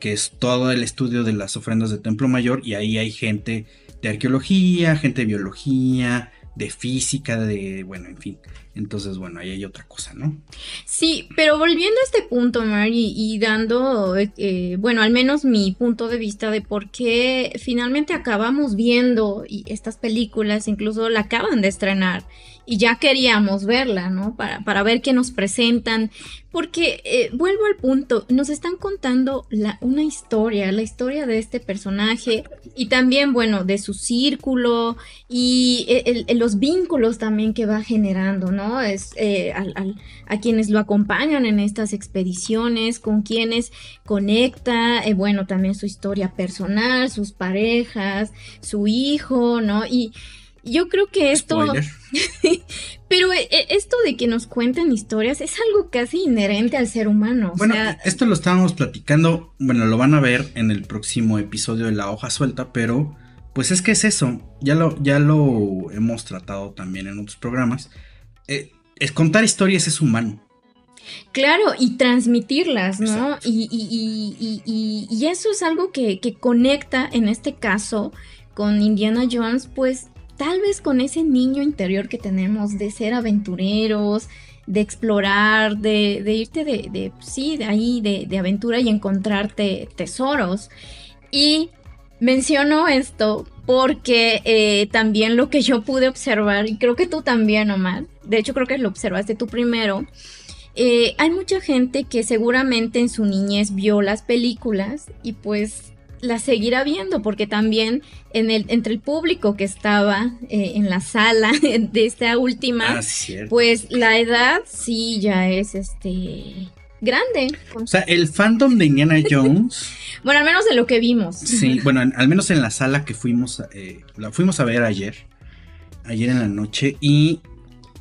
que es todo el estudio de las ofrendas de Templo Mayor, y ahí hay gente de arqueología, gente de biología, de física, de, bueno, en fin. Entonces, bueno, ahí hay otra cosa, ¿no? Sí, pero volviendo a este punto, Mari, y dando, eh, bueno, al menos mi punto de vista de por qué finalmente acabamos viendo estas películas, incluso la acaban de estrenar, y ya queríamos verla, ¿no? Para, para ver qué nos presentan, porque eh, vuelvo al punto, nos están contando la, una historia, la historia de este personaje y también, bueno, de su círculo y eh, los vínculos también que va generando, ¿no? Es eh, a quienes lo acompañan en estas expediciones, con quienes conecta, bueno, también su historia personal, sus parejas, su hijo, ¿no? Y yo creo que esto... (laughs) pero eh, eh, esto de que nos cuenten historias es algo casi inherente al ser humano. Bueno, esto lo estábamos platicando, bueno, lo van a ver en el próximo episodio de La hoja suelta, pero pues es que es eso, ya lo, ya lo hemos tratado también en otros programas. Eh, es contar historias es humano. Claro, y transmitirlas, ¿no? Y, y, eso es algo que, que conecta en este caso con Indiana Jones, pues tal vez con ese niño interior que tenemos de ser aventureros, de explorar, de, irte de, sí, de ahí, de, aventura y encontrarte tesoros. Y menciono esto porque eh, también lo que yo pude observar, y creo que tú también, Omar, de hecho creo que lo observaste tú primero, eh, hay mucha gente que seguramente en su niñez vio las películas y pues la seguirá viendo, porque también en el, entre el público que estaba eh, en la sala (laughs) de esta última, Ah, pues la edad sí ya es este grande. O sea, el fandom de Indiana (laughs) Jones, Bueno, al menos de lo que vimos. sí, bueno, en- al menos en la sala que fuimos, eh, la fuimos a ver ayer, ayer en la noche, y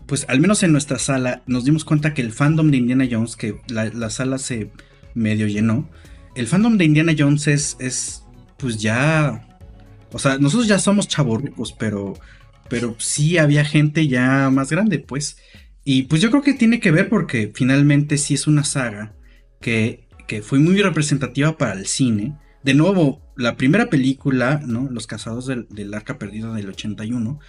pues al menos en nuestra sala nos dimos cuenta que el fandom de Indiana Jones, que la, la sala se medio llenó, el fandom de Indiana Jones es, es pues ya, o sea, nosotros ya somos chavorrucos, pero, pero sí había gente ya más grande, pues. Y pues yo creo que tiene que ver porque finalmente sí es una saga que, que fue muy representativa para el cine. De nuevo, la primera película, ¿no? Los Casados del, del Arca Perdida del 81,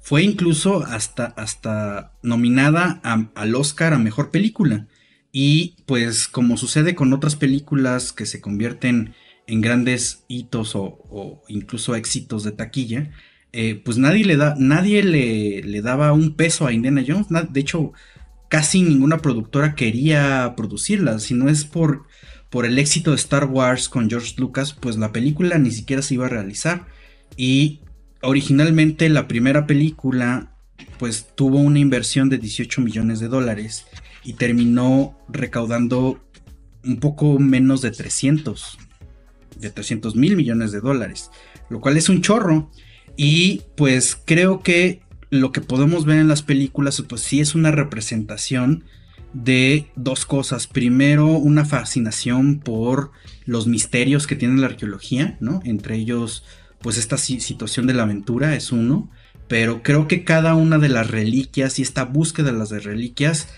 fue incluso hasta, hasta nominada a- al Oscar a Mejor Película. Y pues como sucede con otras películas que se convierten en grandes hitos o, incluso éxitos de taquilla, eh, pues nadie le da, nadie le, daba un peso a Indiana Jones. de hecho, casi ninguna productora quería producirla. Si no es por, por el éxito de Star Wars con George Lucas, pues la película ni siquiera se iba a realizar. Y originalmente la primera película, pues tuvo una inversión de 18 millones de dólares y terminó recaudando un poco menos de 300, de 300 mil millones de dólares, lo cual es un chorro. Y pues creo que lo que podemos ver en las películas, pues sí es una representación de dos cosas. Primero, una fascinación por los misterios que tiene la arqueología, ¿no? Entre ellos, pues esta si- situación de la aventura es uno. Pero creo que cada una de las reliquias y esta búsqueda de las reliquias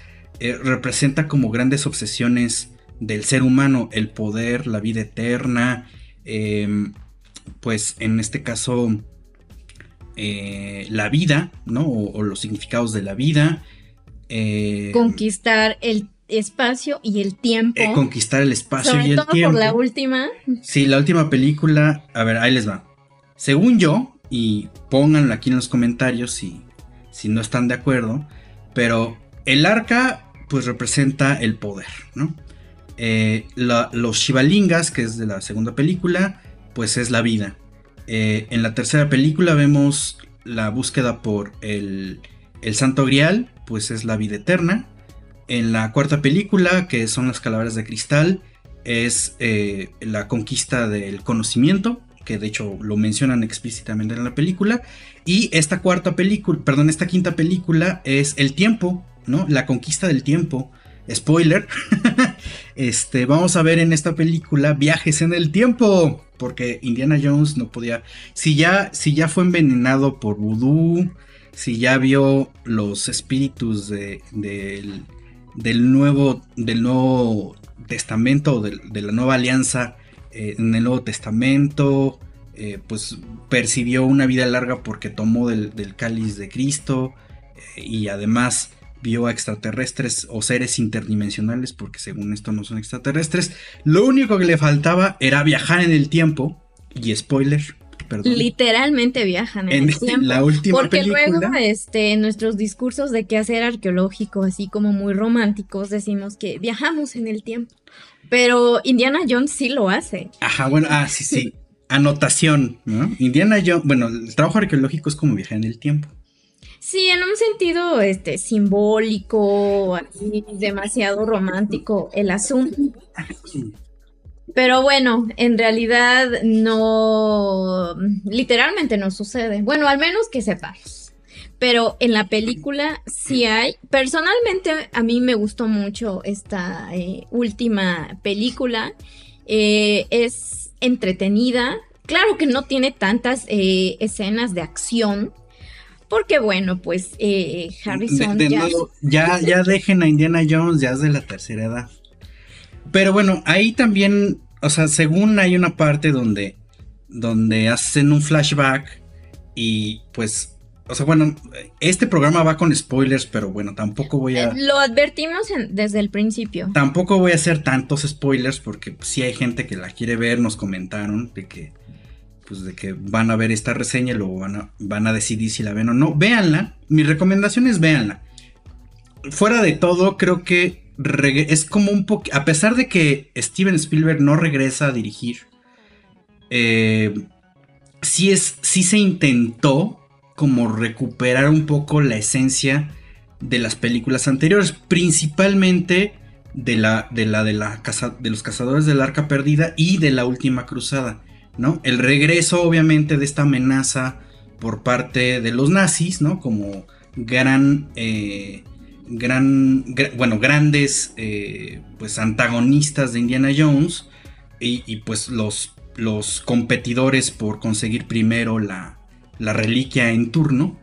eh, representa como grandes obsesiones del ser humano, el poder, la vida eterna, em, pues en este caso eh, la vida, ¿no? O, o los significados de la vida. eh, Conquistar el espacio y el tiempo. conquistar el espacio Sobre y el todo tiempo. por la última. Sí, la última película, a ver, ahí les va. Según yo, y pónganlo aquí en los comentarios si, si no están de acuerdo, pero el arca pues representa el poder, ¿no? Eh, los Shivalingas, que es de la segunda película, pues es la vida. Eh, en la tercera película vemos la búsqueda por el, el Santo Grial, pues es la vida eterna. En la cuarta película, que son las calaveras de cristal, es eh, la conquista del conocimiento, que de hecho lo mencionan explícitamente en la película. Y esta cuarta película, perdón, esta quinta película es el tiempo, ¿no? La conquista del tiempo. Spoiler. (laughs) este, vamos a ver en esta película viajes en el tiempo. Porque Indiana Jones no podía. Si ya, si ya fue envenenado por vudú. Si ya vio los espíritus de, del, del nuevo. Del nuevo testamento. De, de la nueva alianza. eh, en el Nuevo Testamento. eh, pues percibió una vida larga porque tomó del, del cáliz de Cristo. eh, y además vio a extraterrestres o seres interdimensionales, porque según esto no son extraterrestres. Lo único que le faltaba era viajar en el tiempo. Y spoiler, perdón. Literalmente viajan en, en el tiempo. la última Porque película. luego, este, nuestros discursos de quehacer arqueológico, así como muy románticos, decimos que viajamos en el tiempo. Pero Indiana Jones sí lo hace. Ajá, bueno, ah, sí, sí. (laughs) Anotación, ¿no? Indiana Jones, bueno, el trabajo arqueológico es como viajar en el tiempo. Sí, en un sentido este, simbólico, así, demasiado romántico el asunto. Pero bueno, en realidad no, literalmente no sucede. Bueno, al menos que sepamos. Pero en la película sí hay. Personalmente a mí me gustó mucho esta eh, última película. Eh, es entretenida. Claro que no tiene tantas eh, escenas de acción. Porque bueno, pues eh, Harrison De- de ya... nuevo, ya, ya dejen a Indiana Jones, ya es de la tercera edad. Pero bueno, ahí también, o sea, según hay una parte donde, donde hacen un flashback y pues, o sea, bueno, este programa va con spoilers, pero bueno, tampoco voy a... Eh, Lo advertimos en- desde el principio. Tampoco voy a hacer tantos spoilers porque si hay gente que la quiere ver, nos comentaron de que pues de que van a ver esta reseña y luego van a, van a decidir si la ven o no. Véanla. Mi recomendación es véanla. Fuera de todo, creo que es como un poco... A pesar de que Steven Spielberg no regresa a dirigir, eh, sí, es, sí se intentó como recuperar un poco la esencia de las películas anteriores, principalmente de la de la de la casa de los cazadores del arca perdida y de la última cruzada, ¿no? El regreso obviamente de esta amenaza por parte de los nazis, ¿no? Como gran eh, gran, bueno, grandes eh, pues antagonistas de Indiana Jones y, pues los, los competidores por conseguir primero la, la reliquia en turno,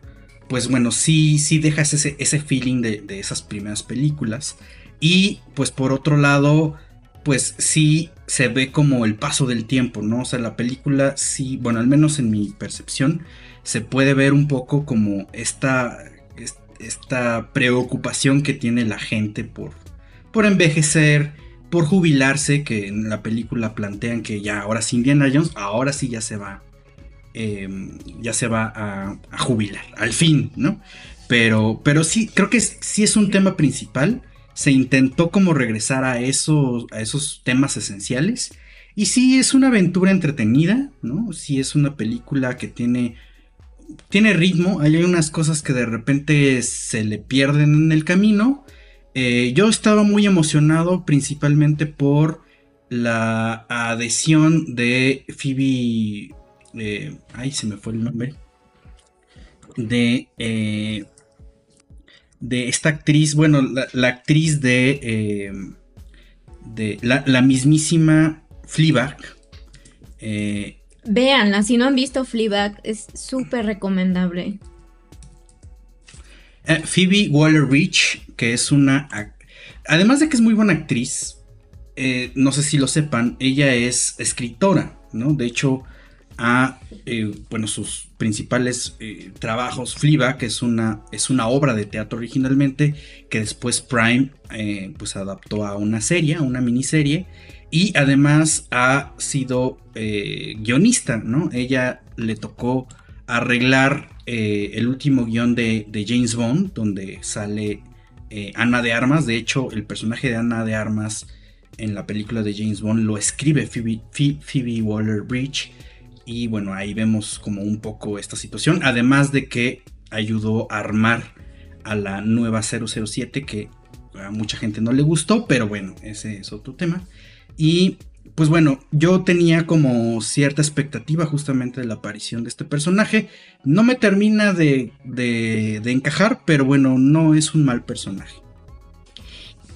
pues bueno, sí, sí dejas ese, ese feeling de, de, esas primeras películas. Y pues por otro lado, pues sí se ve como el paso del tiempo, ¿no? O sea, la película sí, bueno, al menos en mi percepción, se puede ver un poco como esta, esta preocupación que tiene la gente por, por envejecer, por jubilarse, que en la película plantean que ya ahora sí Indiana Jones, ahora sí ya se va, em, ya se va a, jubilar, al fin, ¿no? Pero, pero sí, creo que sí es un tema principal. Se intentó como regresar a esos, a esos temas esenciales. Y sí es una aventura entretenida, ¿no? Sí es una película que tiene tiene ritmo, hay unas cosas que de repente se le pierden en el camino. Eh, yo estaba muy emocionado principalmente por la adhesión de Phoebe... Eh, ay, se me fue el nombre. De... Eh, de esta actriz, bueno, la, actriz de... de la, la mismísima Fleabag. Véanla, si no han visto Fleabag, es súper recomendable. Eh, Phoebe Waller-Bridge, que es una... Además de que es muy buena actriz, eh, no sé si lo sepan, ella es escritora, ¿no? De hecho, a, eh, bueno, sus principales trabajos, Fleabag, que es una, es una obra de teatro originalmente, que después Prime, pues adaptó a una serie, a una miniserie, y además ha sido eh, guionista, ¿no? Ella le tocó arreglar eh, el último guion de, James Bond, donde sale eh, Ana de Armas. De hecho, el personaje de Ana de Armas en la película de James Bond lo escribe Phoebe, Waller Bridge. Y bueno, ahí vemos como un poco esta situación. Además de que ayudó a armar a la nueva 007 que a mucha gente no le gustó, pero bueno, ese es otro tema. Y pues bueno, yo tenía como cierta expectativa justamente de la aparición de este personaje. No me termina de, encajar, pero bueno, no es un mal personaje.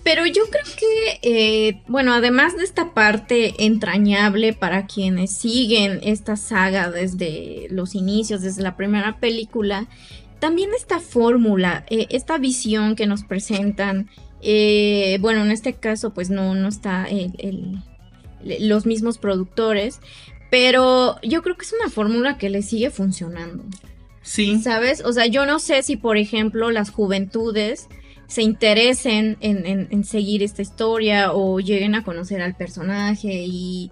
Pero yo creo que, eh, bueno, además de esta parte entrañable para quienes siguen esta saga desde los inicios, desde la primera película, también esta fórmula, eh, esta visión que nos presentan eh, bueno, en este caso, pues no, no está los mismos productores, pero yo creo que es una fórmula que le sigue funcionando. Sí. ¿Sabes? O sea, yo no sé si, por ejemplo, las juventudes se interesen en seguir esta historia o lleguen a conocer al personaje y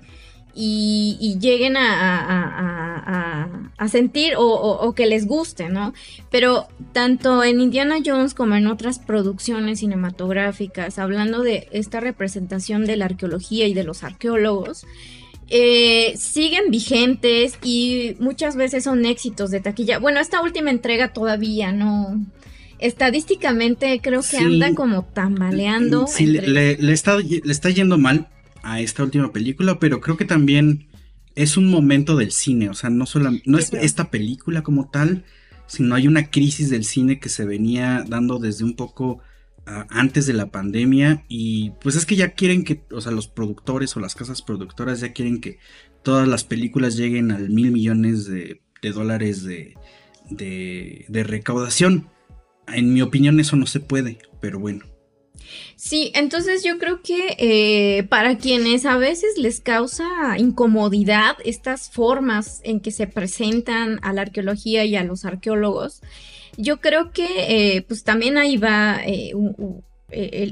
y, lleguen a, sentir o, que les guste, ¿no? Pero tanto en Indiana Jones como en otras producciones cinematográficas, hablando de esta representación de la arqueología y de los arqueólogos, eh, siguen vigentes y muchas veces son éxitos de taquilla. Bueno, esta última entrega todavía no, estadísticamente creo que anda como tambaleando. Sí, le, está, le está yendo mal, a esta última película, pero creo que también es un momento del cine, o sea, no solo no es esta película como tal, sino hay una crisis del cine que se venía dando desde un poco ah, antes de la pandemia y pues es que ya quieren que, o sea, los productores o las casas productoras ya quieren que todas las películas lleguen al mil millones de, dólares de, de, de recaudación. En mi opinión eso no se puede, pero bueno. Sí, entonces yo creo que eh, para quienes a veces les causa incomodidad estas formas en que se presentan a la arqueología y a los arqueólogos, yo creo que eh, pues también ahí va eh,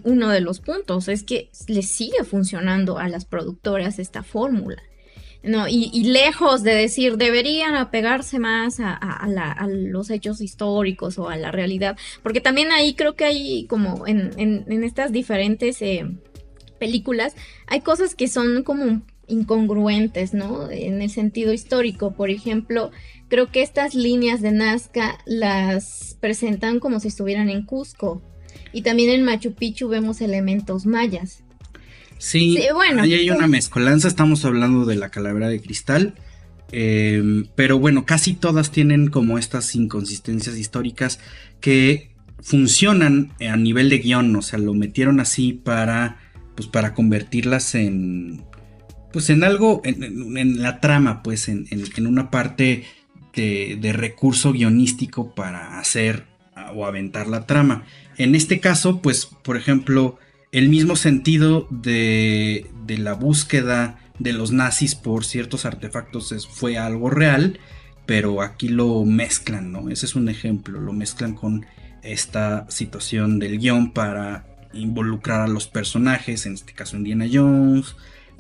uno de los puntos, es que les sigue funcionando a las productoras esta fórmula. No, y, lejos de decir deberían apegarse más a, los hechos históricos o a la realidad, porque también ahí creo que hay como en, estas diferentes eh, películas, hay cosas que son como incongruentes, ¿no? En el sentido histórico, por ejemplo, creo que estas líneas de Nazca las presentan como si estuvieran en Cusco. Y también en Machu Picchu vemos elementos mayas. Sí, bueno, ahí hay una mezcolanza, estamos hablando de la calavera de cristal, em, pero bueno, casi todas tienen como estas inconsistencias históricas que funcionan a nivel de guion, o sea, lo metieron así para, pues para convertirlas en, pues en algo, en, la trama, pues en, una parte de, de, recurso guionístico para hacer o aventar la trama. En este caso, pues, por ejemplo, el mismo sentido de, de la búsqueda de los nazis por ciertos artefactos fue algo real, pero aquí lo mezclan, ¿no? Ese es un ejemplo, lo mezclan con esta situación del guion para involucrar a los personajes, en este caso Indiana Jones,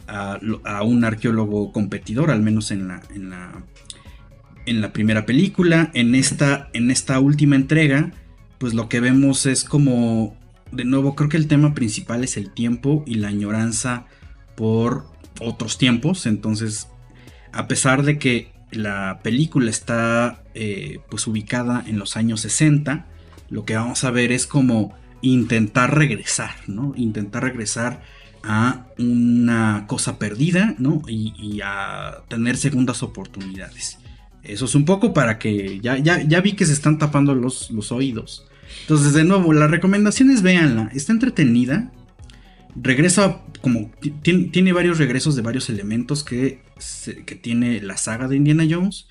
a, un arqueólogo competidor, al menos en la, en la, en la primera película. En esta, en esta última entrega, pues lo que vemos es como, de nuevo, creo que el tema principal es el tiempo y la añoranza por otros tiempos. Entonces, a pesar de que la película está eh, pues ubicada en los años 60, lo que vamos a ver es como intentar regresar, ¿no? Intentar regresar a una cosa perdida, ¿no? Y, a tener segundas oportunidades. Eso es un poco para que ya, ya, ya vi que se están tapando los, los oídos. Entonces, de nuevo, la recomendación es véanla. Está entretenida. Regresa como... Tiene, varios regresos de varios elementos que, que tiene la saga de Indiana Jones.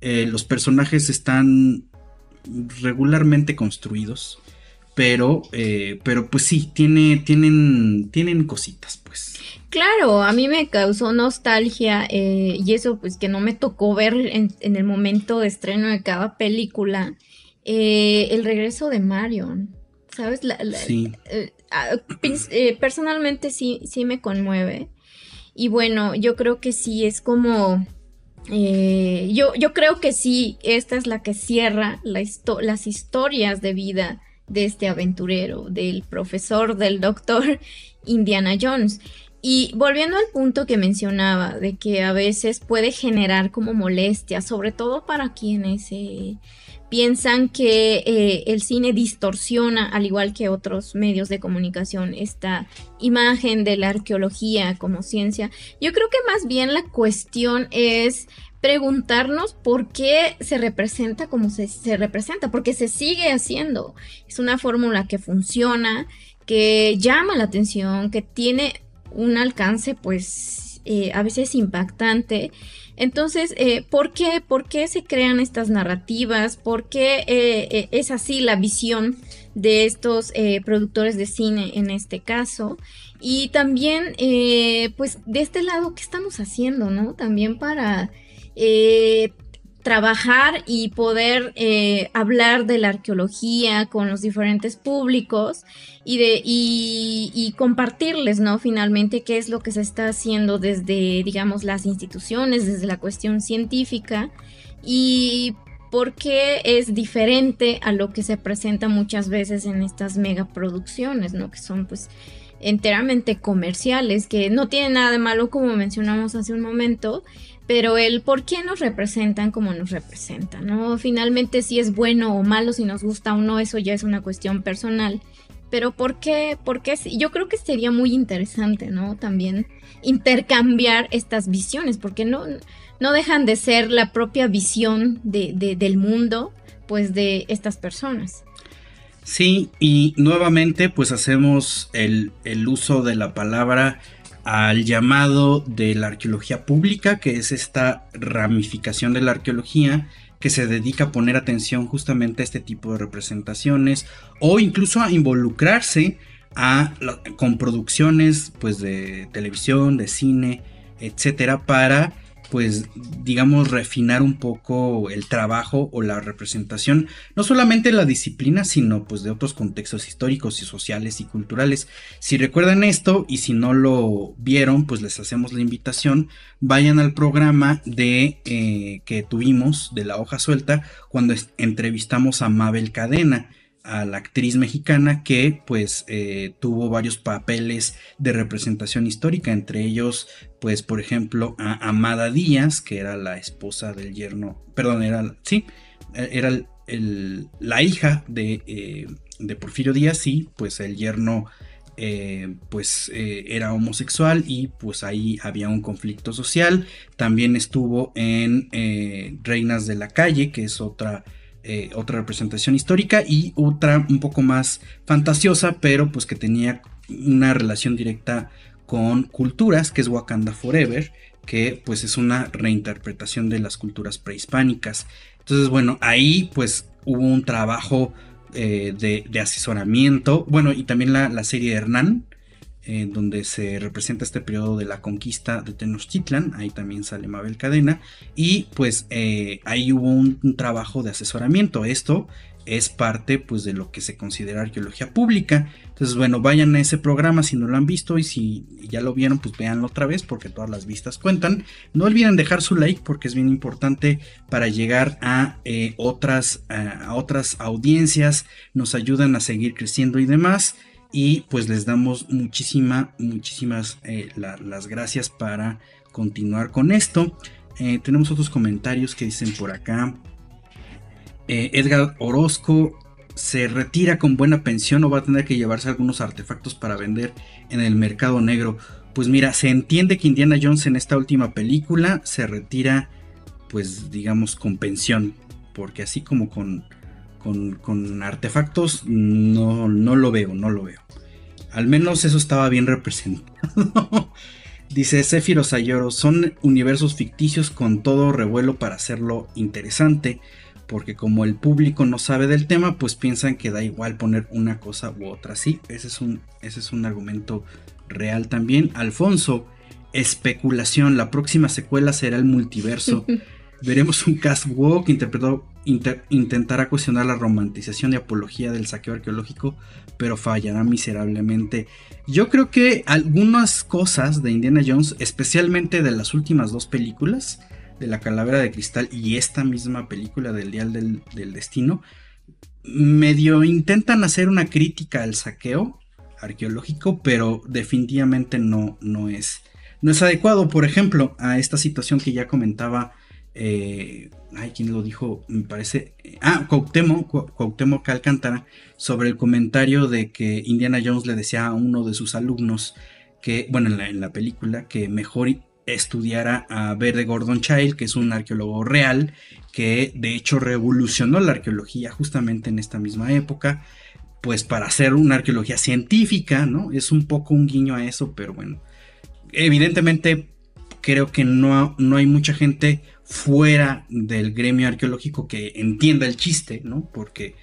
Eh, los personajes están regularmente construidos. Pero, eh, pero pues sí, tiene, tienen, tienen cositas, pues. Claro, a mí me causó nostalgia eh, y eso pues que no me tocó ver en, el momento de estreno de cada película, eh, el regreso de Marion, ¿sabes? sí. Ah, personalmente sí, sí me conmueve. Y bueno, yo creo que sí es como eh, yo, yo creo que sí, esta es la que cierra las historias de vida de este aventurero, del profesor, del doctor Indiana Jones. Y volviendo al punto que mencionaba, de que a veces puede generar como molestia, sobre todo para quienes eh, piensan que eh, el cine distorsiona, al igual que otros medios de comunicación, esta imagen de la arqueología como ciencia. Yo creo que más bien la cuestión es preguntarnos por qué se representa como se, se representa, porque se sigue haciendo. Es una fórmula que funciona, que llama la atención, que tiene un alcance pues eh, a veces impactante entonces, eh, ¿por qué? ¿Por qué se crean estas narrativas? ¿Por qué eh, eh, es así la visión de estos productores de cine en este caso? Y también, pues, de este lado, ¿qué estamos haciendo, no? También para trabajar y poder eh, hablar de la arqueología con los diferentes públicos y, de, y, compartirles, ¿no? Finalmente, qué es lo que se está haciendo desde, digamos, las instituciones, desde la cuestión científica y por qué es diferente a lo que se presenta muchas veces en estas megaproducciones, ¿no? Que son, pues, enteramente comerciales, que no tienen nada de malo como mencionamos hace un momento, pero el por qué nos representan como nos representan, ¿no? Finalmente si es bueno o malo, si nos gusta o no, eso ya es una cuestión personal. Pero ¿por qué? ¿Por qué? Yo creo que sería muy interesante, ¿no? También intercambiar estas visiones, porque no, no dejan de ser la propia visión de, del mundo, pues de estas personas. Sí, y nuevamente pues hacemos el, el uso de la palabra al llamado de la arqueología pública, que es esta ramificación de la arqueología que se dedica a poner atención justamente a este tipo de representaciones o incluso a involucrarse a, con producciones pues de televisión, de cine, etcétera, para pues digamos refinar un poco el trabajo o la representación no solamente la disciplina sino pues de otros contextos históricos y sociales y culturales. Si recuerdan esto y si no lo vieron pues les hacemos la invitación. Vayan al programa de eh, que tuvimos de la hoja suelta cuando entrevistamos a Mabel Cadena a la actriz mexicana que pues eh, tuvo varios papeles de representación histórica, entre ellos pues por ejemplo a Amada Díaz, que era la esposa del yerno, perdón, era, sí, era la hija de, eh, de, Porfirio Díaz y pues el yerno eh, pues era homosexual y pues ahí había un conflicto social, también estuvo en Reinas de la Calle, que es otra eh, otra representación histórica y otra un poco más fantasiosa, pero pues que tenía una relación directa con culturas, que es Wakanda Forever, que pues es una reinterpretación de las culturas prehispánicas. Entonces, bueno, ahí pues hubo un trabajo eh, de, asesoramiento, bueno, y también la, la serie Hernán, donde se representa este periodo de la conquista de Tenochtitlan, ahí también sale Mabel Cadena, y pues eh, ahí hubo un, trabajo de asesoramiento, esto es parte pues de lo que se considera arqueología pública, entonces bueno, vayan a ese programa si no lo han visto y si ya lo vieron pues véanlo otra vez porque todas las vistas cuentan, no olviden dejar su like porque es bien importante para llegar a eh, otras, a otras audiencias, nos ayudan a seguir creciendo y demás, y pues les damos muchísima, muchísimas eh, las gracias para continuar con esto. Eh, tenemos otros comentarios que dicen por acá. Eh, Edgar Orozco se retira con buena pensión o va a tener que llevarse algunos artefactos para vender en el mercado negro. Pues mira, se entiende que Indiana Jones en esta última película se retira, pues digamos, con pensión. Porque así como con con, artefactos, no, no lo veo, no lo veo. Al menos eso estaba bien representado. (laughs) Dice Zephyr Sayoro, son universos ficticios con todo revuelo para hacerlo interesante, porque como el público no sabe del tema, pues piensan que da igual poner una cosa u otra. Sí, ese es un, ese es un argumento real también. Alfonso, especulación, la próxima secuela será el multiverso. (laughs) Veremos un cast walk interpretado intentará cuestionar la romantización y apología del saqueo arqueológico, pero fallará miserablemente. Yo creo que algunas cosas de Indiana Jones, especialmente de las últimas dos películas, de la Calavera de Cristal y esta misma película del Dial del, Destino, medio intentan hacer una crítica al saqueo arqueológico, pero definitivamente no, no, es, no es adecuado. Por ejemplo, a esta situación que ya comentaba eh, ay, ¿quién lo dijo? Me parece, ah, Cuauhtémoc, Cuauhtémoc Alcántara, sobre el comentario de que Indiana Jones le decía a uno de sus alumnos que, bueno, en la, película, que mejor estudiara a Verde Gordon Child, que es un arqueólogo real, que de hecho revolucionó la arqueología justamente en esta misma época, pues para hacer una arqueología científica, ¿no? Es un poco un guiño a eso, pero bueno, evidentemente creo que no, no hay mucha gente fuera del gremio arqueológico que entienda el chiste, ¿no? Porque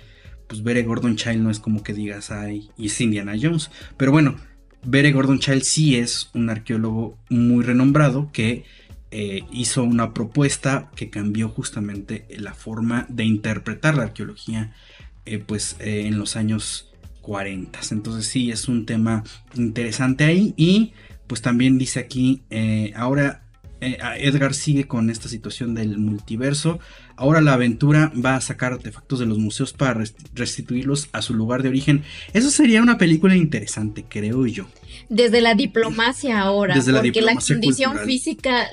pues Bere Gordon Child no es como que digas, ay, y es Indiana Jones. Pero bueno, Bere Gordon Child sí es un arqueólogo muy renombrado que eh, hizo una propuesta que cambió justamente la forma de interpretar la arqueología eh, pues eh, en los años 40. Entonces sí es un tema interesante ahí y pues también dice aquí, ahora eh, Edgar sigue con esta situación del multiverso. Ahora la aventura va a sacar artefactos de los museos para restituirlos a su lugar de origen. Eso sería una película interesante, creo yo. Desde la diplomacia ahora, Desde porque la, condición física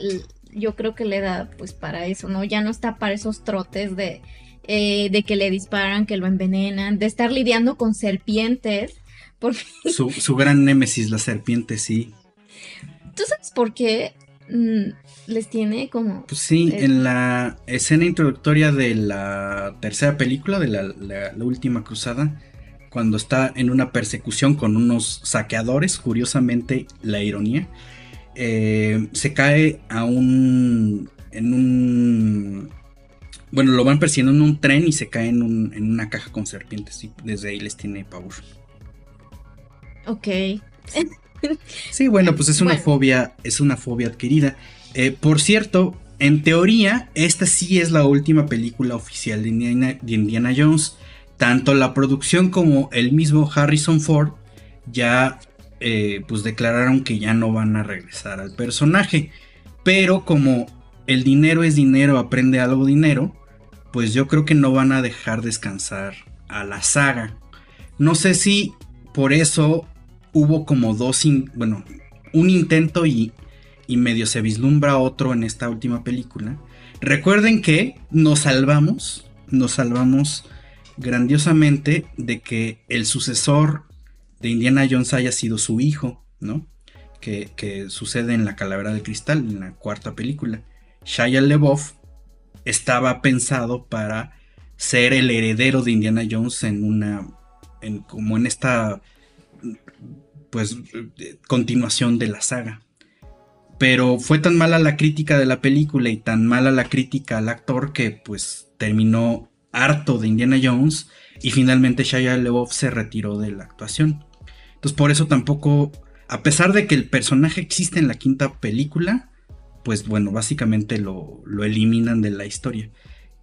yo creo que le da pues para eso, ¿no? Ya no está para esos trotes de, eh, de que le disparan, que lo envenenan, de estar lidiando con serpientes. Porque... Su, su gran némesis, la serpiente, sí. ¿Tú sabes por qué les tiene como... Pues sí, en la escena introductoria de la tercera película, de la, última cruzada, cuando está en una persecución con unos saqueadores, curiosamente la ironía, eh, se cae a un... en un... Bueno, lo van persiguiendo en un tren y se cae en, una caja con serpientes y desde ahí les tiene pavor. Ok. Sí, (laughs) bueno, pues es una fobia, es una fobia adquirida. Eh, por cierto, en teoría, esta sí es la última película oficial de Indiana, Jones. Tanto la producción como el mismo Harrison Ford ya eh, pues declararon que ya no van a regresar al personaje. Pero como el dinero es dinero, aprende algo dinero, pues yo creo que no van a dejar descansar a la saga. No sé si por eso hubo como dos, bueno, un intento y, y medio se vislumbra otro en esta última película. Recuerden que nos salvamos, nos salvamos grandiosamente de que el sucesor de Indiana Jones haya sido su hijo, ¿no? Que, que sucede en La Calavera de Cristal, en la cuarta película. Shia LeBoff estaba pensado para ser el heredero de Indiana Jones en una, en, como en esta, pues, continuación de la saga. Pero fue tan mala la crítica de la película y tan mala la crítica al actor que pues terminó harto de Indiana Jones y finalmente Shia LeBoff se retiró de la actuación. Entonces por eso tampoco, a pesar de que el personaje existe en la quinta película, pues bueno, básicamente lo, lo eliminan de la historia.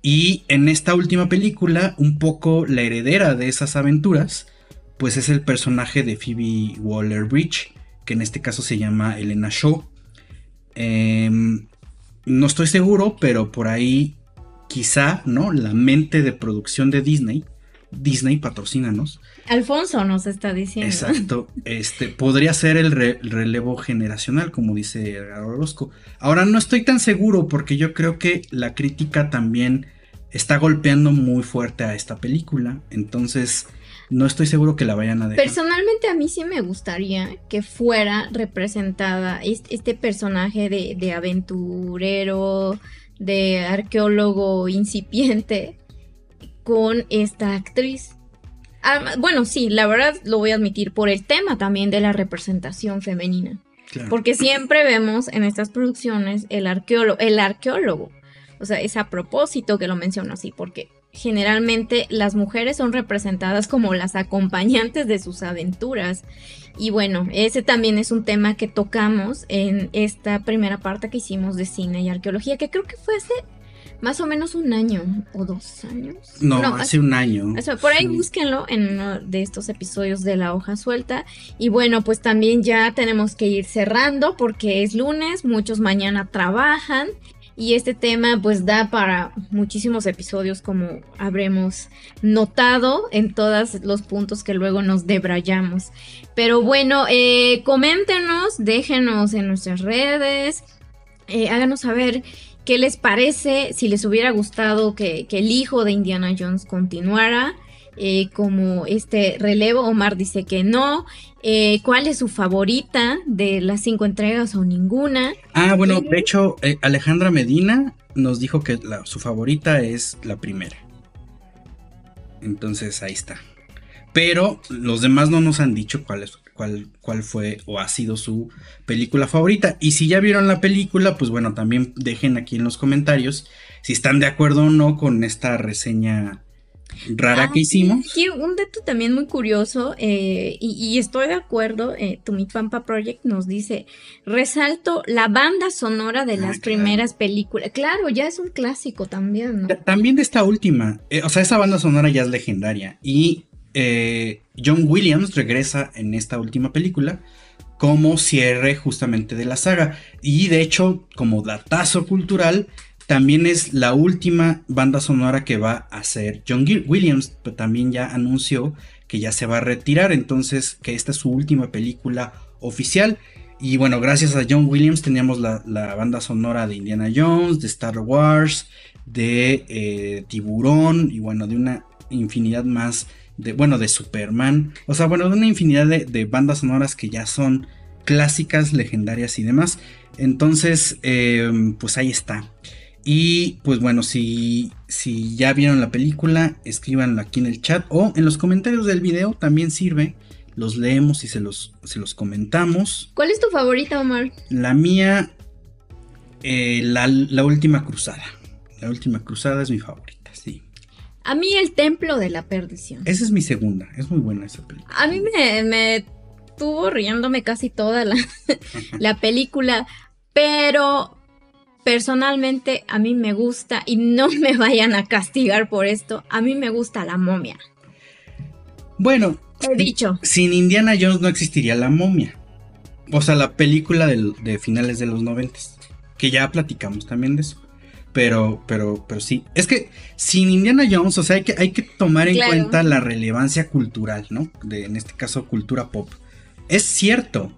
Y en esta última película, un poco la heredera de esas aventuras, pues es el personaje de Phoebe Waller Bridge, que en este caso se llama Elena Shaw. Em, no estoy seguro, pero por ahí quizá, ¿no? La mente de producción de Disney, Disney patrocínanos. Alfonso nos está diciendo. Exacto, este podría ser el, relevo generacional, como dice Orozco. Ahora no estoy tan seguro porque yo creo que la crítica también está golpeando muy fuerte a esta película, entonces no estoy seguro que la vayan a dejar. Personalmente a mí sí me gustaría que fuera representada este, personaje de, de aventurero, de arqueólogo incipiente con esta actriz. bueno, sí, la verdad lo voy a admitir por el tema también de la representación femenina. Porque siempre vemos en estas producciones el arqueólogo, el arqueólogo. O sea, es a propósito que lo menciono así, porque generalmente las mujeres son representadas como las acompañantes de sus aventuras. Y bueno, ese también es un tema que tocamos en esta primera parte que hicimos de cine y arqueología, que creo que fue hace más o menos un año o dos años. No, hace, un año. por ahí búsquenlo en uno de estos episodios de La Hoja Suelta. Y bueno, pues también ya tenemos que ir cerrando porque es lunes, muchos mañana trabajan y este tema pues da para muchísimos episodios como habremos notado en todos los puntos que luego nos debrayamos. Pero bueno, eh, coméntenos, déjenos en nuestras redes, eh, háganos saber qué les parece, si les hubiera gustado que, que el hijo de Indiana Jones continuara. Eh, como este relevo. Omar dice que no. Eh, ¿Cuál es su favorita de las cinco entregas o ninguna? Ah, bueno, de hecho, eh, Alejandra Medina nos dijo que su favorita es la primera. Entonces ahí está. Pero los demás no nos han dicho cuál, es, cuál, cuál fue o ha sido su película favorita. Y si ya vieron la película, pues bueno, también dejen aquí en los comentarios si están de acuerdo o no con esta reseña rara ah, que hicimos. un dato también muy curioso, eh, y, estoy de acuerdo, eh, Pampa Project nos dice, resalto la banda sonora de ah, las primeras películas. Claro, ya es un clásico también, ¿no? También de esta última, eh, o sea, esa banda sonora ya es legendaria. Y eh, John Williams regresa en esta última película como cierre justamente de la saga. Y de hecho, como datazo cultural, también es la última banda sonora que va a hacer John Williams, pero también ya anunció que ya se va a retirar, entonces que esta es su última película oficial. Y bueno, gracias a John Williams teníamos la, banda sonora de Indiana Jones, de Star Wars, de eh, Tiburón y bueno, de una infinidad más de, bueno, de Superman. O sea, bueno, de una infinidad de, bandas sonoras que ya son clásicas, legendarias y demás. Entonces, eh, pues ahí está. Y pues bueno, si, si ya vieron la película, escríbanlo aquí en el chat o en los comentarios del video también sirve. Los leemos y se los, se los comentamos. ¿Cuál es tu favorita, Omar? La mía, eh, la, última cruzada. La última cruzada es mi favorita, sí. A mí el templo de la perdición. Esa es mi segunda, es muy buena esa película. A mí me, me estuvo riéndome casi toda la, (laughs) la película, pero personalmente a mí me gusta, y no (laughs) me vayan a castigar por esto, a mí me gusta la momia. Bueno, he dicho. Sin Indiana Jones no existiría la momia. O sea, la película de finales de los noventas. Que ya platicamos también de eso. Pero, pero, pero sí. Es que sin Indiana Jones, o sea, hay que, hay que tomar en cuenta la relevancia cultural, ¿no? De, en este caso, cultura pop. Es cierto.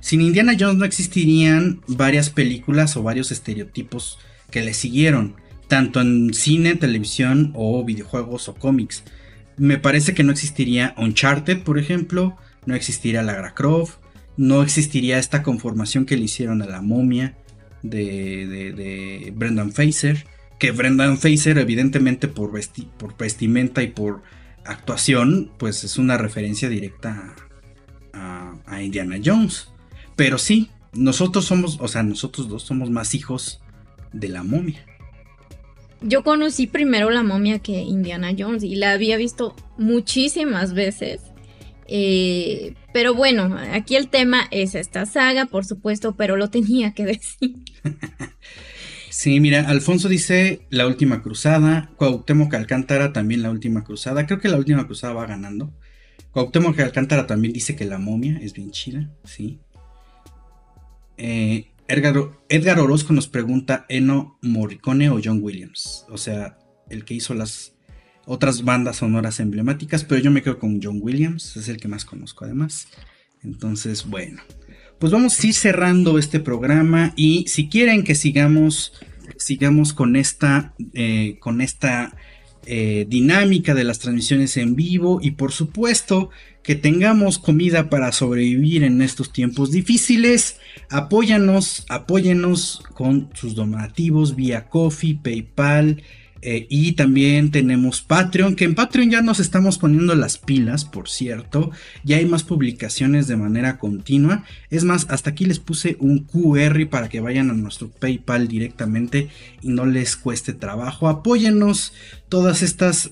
Sin Indiana Jones no existirían varias películas o varios estereotipos que le siguieron, tanto en cine, televisión o videojuegos o cómics. Me parece que no existiría Uncharted, por ejemplo, no existiría Lara Croft, no existiría esta conformación que le hicieron a la momia de, Brendan Fraser, que Brendan Fraser evidentemente por, por vestimenta y por actuación, pues es una referencia directa a, Indiana Jones. Pero sí, nosotros somos, o sea, nosotros dos somos más hijos de la momia. Yo conocí primero la momia que Indiana Jones y la había visto muchísimas veces. Eh, pero bueno, aquí el tema es esta saga, por supuesto, pero lo tenía que (laughs) decir. sí, mira, Alfonso dice La Última Cruzada, Cuauhtémoc Alcántara también La Última Cruzada, creo que La Última Cruzada va ganando. Cuauhtémoc Alcántara también dice que La Momia es bien chida, sí. Eh, Edgar, Orozco nos pregunta, ¿Eno Morricone o John Williams? O sea, el que hizo las otras bandas sonoras emblemáticas, pero yo me quedo con John Williams, es el que más conozco además. Entonces, bueno, pues vamos a ir cerrando este programa y si quieren que sigamos, sigamos con esta, eh, con esta eh, dinámica de las transmisiones en vivo y por supuesto que tengamos comida para sobrevivir en estos tiempos difíciles. Apóyanos, apóyenos con sus donativos vía Coffee, PayPal, eh, y también tenemos Patreon, que en Patreon ya nos estamos poniendo las pilas, por cierto. Ya hay más publicaciones de manera continua. Es más, hasta aquí les puse un QR para que vayan a nuestro PayPal directamente y no les cueste trabajo. Apóyennos.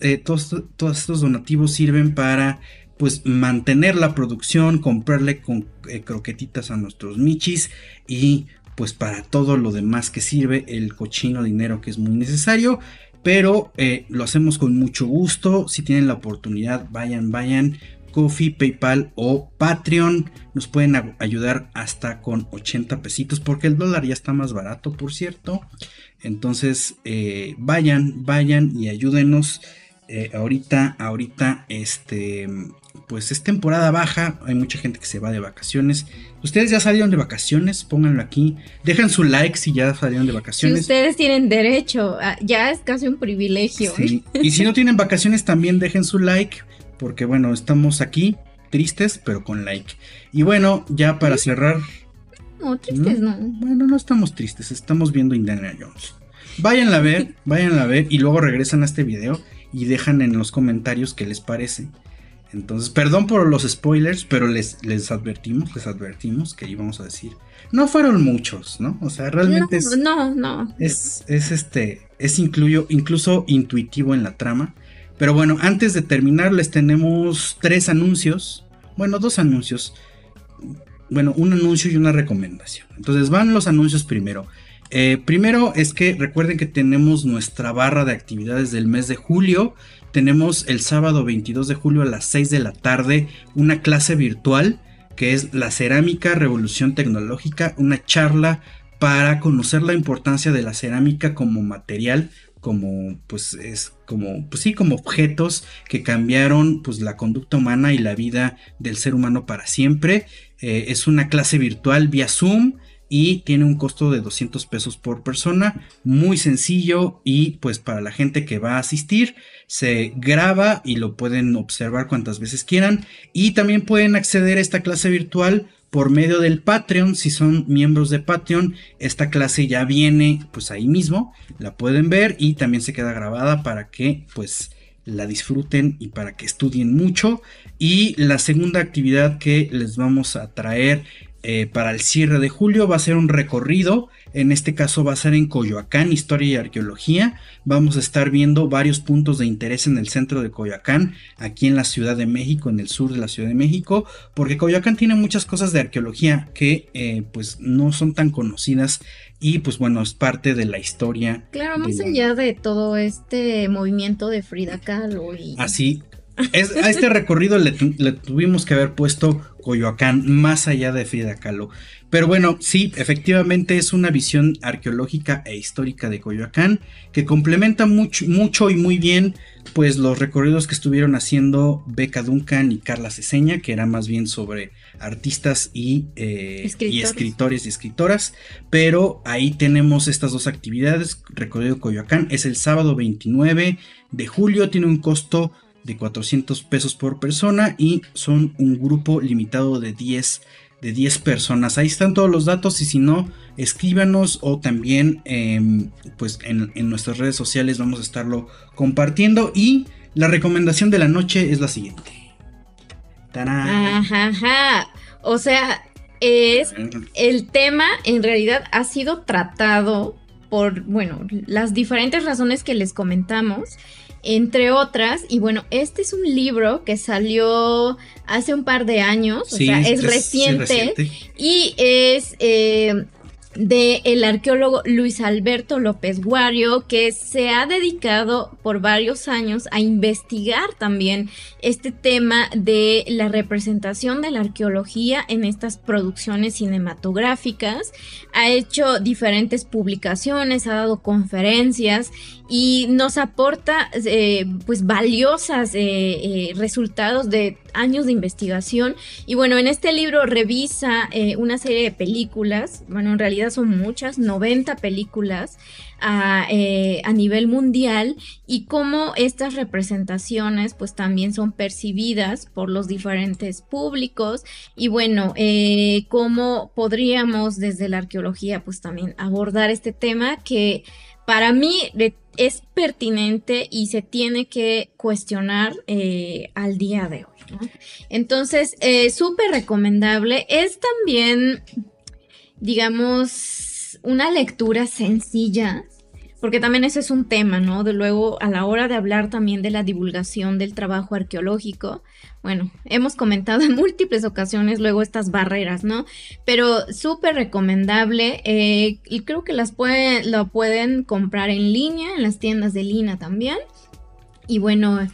Eh, todos, estos donativos sirven para pues mantener la producción, comprarle con eh, croquetitas a nuestros michis y pues para todo lo demás que sirve el cochino dinero que es muy necesario pero eh, lo hacemos con mucho gusto. Si tienen la oportunidad, vayan, vayan. Coffee, PayPal o Patreon nos pueden ayudar hasta con 80 pesitos porque el dólar ya está más barato, por cierto. Entonces, eh, vayan, vayan y ayúdenos. Ahorita, ahorita, este, pues es temporada baja, hay mucha gente que se va de vacaciones. Ustedes ya salieron de vacaciones, pónganlo aquí. Dejan su like si ya salieron de vacaciones. Si ustedes tienen derecho, ya es casi un privilegio. Y si no tienen vacaciones, también dejen su like, porque bueno, estamos aquí tristes, pero con like. Y bueno, ya para cerrar. No, tristes no. Bueno, no estamos tristes, estamos viendo Indiana Jones. Váyanla a ver, (laughs) váyanla a ver y luego regresan a este video y dejan en los comentarios qué les parece. Entonces, perdón por los spoilers, pero les, les advertimos, les advertimos que íbamos a decir. No fueron muchos, ¿no? O sea, realmente es. No, no. Es, es este. Es incluyo, incluso intuitivo en la trama. Pero bueno, antes de terminar, les tenemos tres anuncios. Bueno, dos anuncios. Bueno, un anuncio y una recomendación. Entonces van los anuncios primero. Eh, primero es que recuerden que tenemos nuestra barra de actividades del mes de julio tenemos el sábado 22 de julio a las 6 de la tarde una clase virtual que es la cerámica revolución tecnológica, una charla para conocer la importancia de la cerámica como material, como pues es como pues sí como objetos que cambiaron pues la conducta humana y la vida del ser humano para siempre. Eh, es una clase virtual vía Zoom y tiene un costo de 200 pesos por persona, muy sencillo y pues para la gente que va a asistir se graba y lo pueden observar cuantas veces quieran y también pueden acceder a esta clase virtual por medio del Patreon, si son miembros de Patreon, esta clase ya viene pues ahí mismo, la pueden ver y también se queda grabada para que pues la disfruten y para que estudien mucho. Y la segunda actividad que les vamos a traer eh, para el cierre de julio va a ser un recorrido, en este caso va a ser en Coyoacán, Historia y Arqueología. Vamos a estar viendo varios puntos de interés en el centro de Coyoacán, aquí en la Ciudad de México, en el sur de la Ciudad de México, porque Coyoacán tiene muchas cosas de arqueología que eh, pues no son tan conocidas y pues bueno, es parte de la historia. Claro, más allá de todo este movimiento de Frida Kahlo y... Así, a este recorrido le, tuvimos que haber puesto Coyoacán, más allá de Frida Kahlo. Pero bueno, sí, efectivamente es una visión arqueológica e histórica de Coyoacán que complementa mucho, mucho y muy bien pues los recorridos que estuvieron haciendo Beca Duncan y Carla Ceseña, que era más bien sobre artistas y, eh, y escritores y escritoras. Pero ahí tenemos estas dos actividades. Recorrido Coyoacán es el sábado 29 de julio, tiene un costo de 400 pesos por persona y son un grupo limitado de 10 de 10 personas. Ahí están todos los datos y si no, escríbanos o también em, pues en, nuestras redes sociales vamos a estarlo compartiendo. Y la recomendación de la noche es la siguiente. Ajá, O sea, es el tema en realidad ha sido tratado por, bueno, las diferentes razones que les comentamos entre otras. Y bueno, este es un libro que salió hace un par de años, o sea, es, reciente, y es eh, de el arqueólogo Luis Alberto López Guario, que se ha dedicado por varios años a investigar también este tema de la representación de la arqueología en estas producciones cinematográficas. Ha hecho diferentes publicaciones, ha dado conferencias y nos aporta eh, pues valiosas eh, eh, resultados de años de investigación. Y bueno en este libro revisa una serie de películas. Bueno en realidad son muchas 90 películas a, a, nivel mundial y cómo estas representaciones pues también son percibidas por los diferentes públicos. Y bueno cómo podríamos desde la arqueología pues también abordar este tema que para mí es pertinente y se tiene que cuestionar eh, al día de hoy. Entonces, eh, súper recomendable. Es también, digamos, una lectura sencilla porque también ese es un tema, ¿no? De luego, a la hora de hablar también de la divulgación del trabajo arqueológico, bueno, hemos comentado en múltiples ocasiones luego estas barreras, ¿no? Pero súper recomendable eh, y creo que las lo pueden comprar en línea, en las tiendas de Lina también. Y bueno,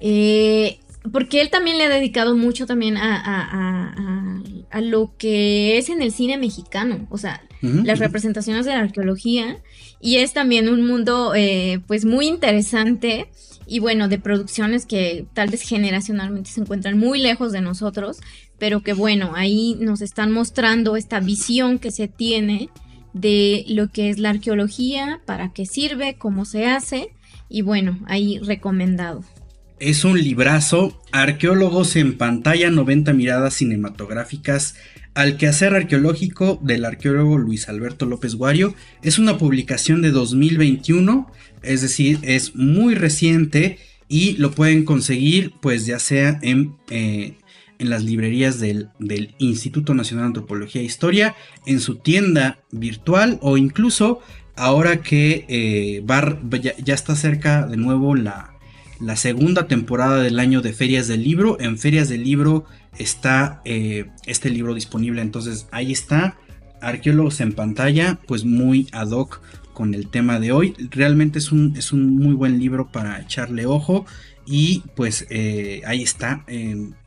eh, porque él también le ha dedicado mucho también a, a, lo que es en el cine mexicano, o sea, las representaciones de la arqueología y es también un mundo eh, pues muy interesante y bueno, de producciones que tal vez generacionalmente se encuentran muy lejos de nosotros, pero que bueno, ahí nos están mostrando esta visión que se tiene de lo que es la arqueología, para qué sirve, cómo se hace y bueno, ahí recomendado. Es un librazo, Arqueólogos en pantalla, 90 miradas cinematográficas al quehacer arqueológico del arqueólogo Luis Alberto López Guario. Es una publicación de 2021, es decir, es muy reciente y lo pueden conseguir pues ya sea en, eh, en las librerías del, Instituto Nacional de Antropología e Historia, en su tienda virtual o incluso ahora que eh, ya, está cerca de nuevo la, la segunda temporada del año de Ferias del Libro. En Ferias del Libro está eh, este libro disponible. Entonces ahí está. Arqueólogos en pantalla, pues muy ad hoc con el tema de hoy. Realmente es un, es un muy buen libro para echarle ojo. Y pues eh, ahí está.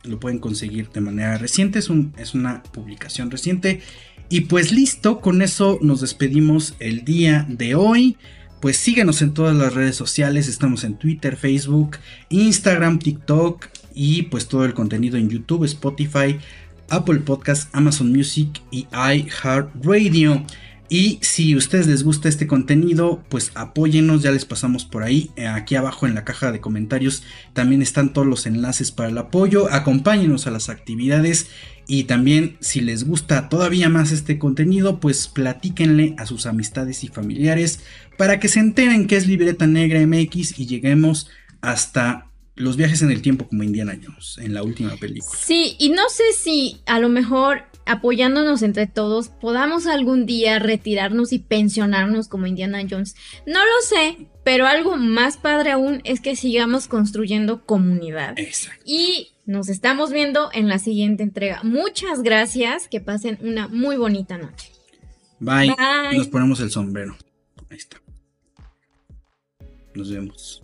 Lo pueden conseguir de manera reciente. Es, es una publicación reciente. Y pues listo, con eso nos despedimos el día de hoy pues síguenos en todas las redes sociales, estamos en Twitter, Facebook, Instagram, TikTok, y pues todo el contenido en YouTube, Spotify, Apple Podcast, Amazon Music y iHeartRadio. Y si a ustedes les gusta este contenido, pues apóyennos, ya les pasamos por ahí. Eh, aquí abajo en la caja de comentarios también están todos los enlaces para el apoyo. Acompáñenos a las actividades y también si les gusta todavía más este contenido, pues platíquenle a sus amistades y familiares para que se enteren que es Libreta Negra MX y lleguemos hasta los viajes en el tiempo como Indiana Jones en la última película. Sí, y no sé si a lo mejor apoyándonos entre todos podamos algún día retirarnos y pensionarnos como Indiana Jones. No lo sé, pero algo más padre aún es que sigamos construyendo comunidad. Exacto. Y nos estamos viendo en la siguiente entrega. Muchas gracias, que pasen una muy bonita noche. Bye. Bye. Nos ponemos el sombrero. Ahí está. Nos vemos.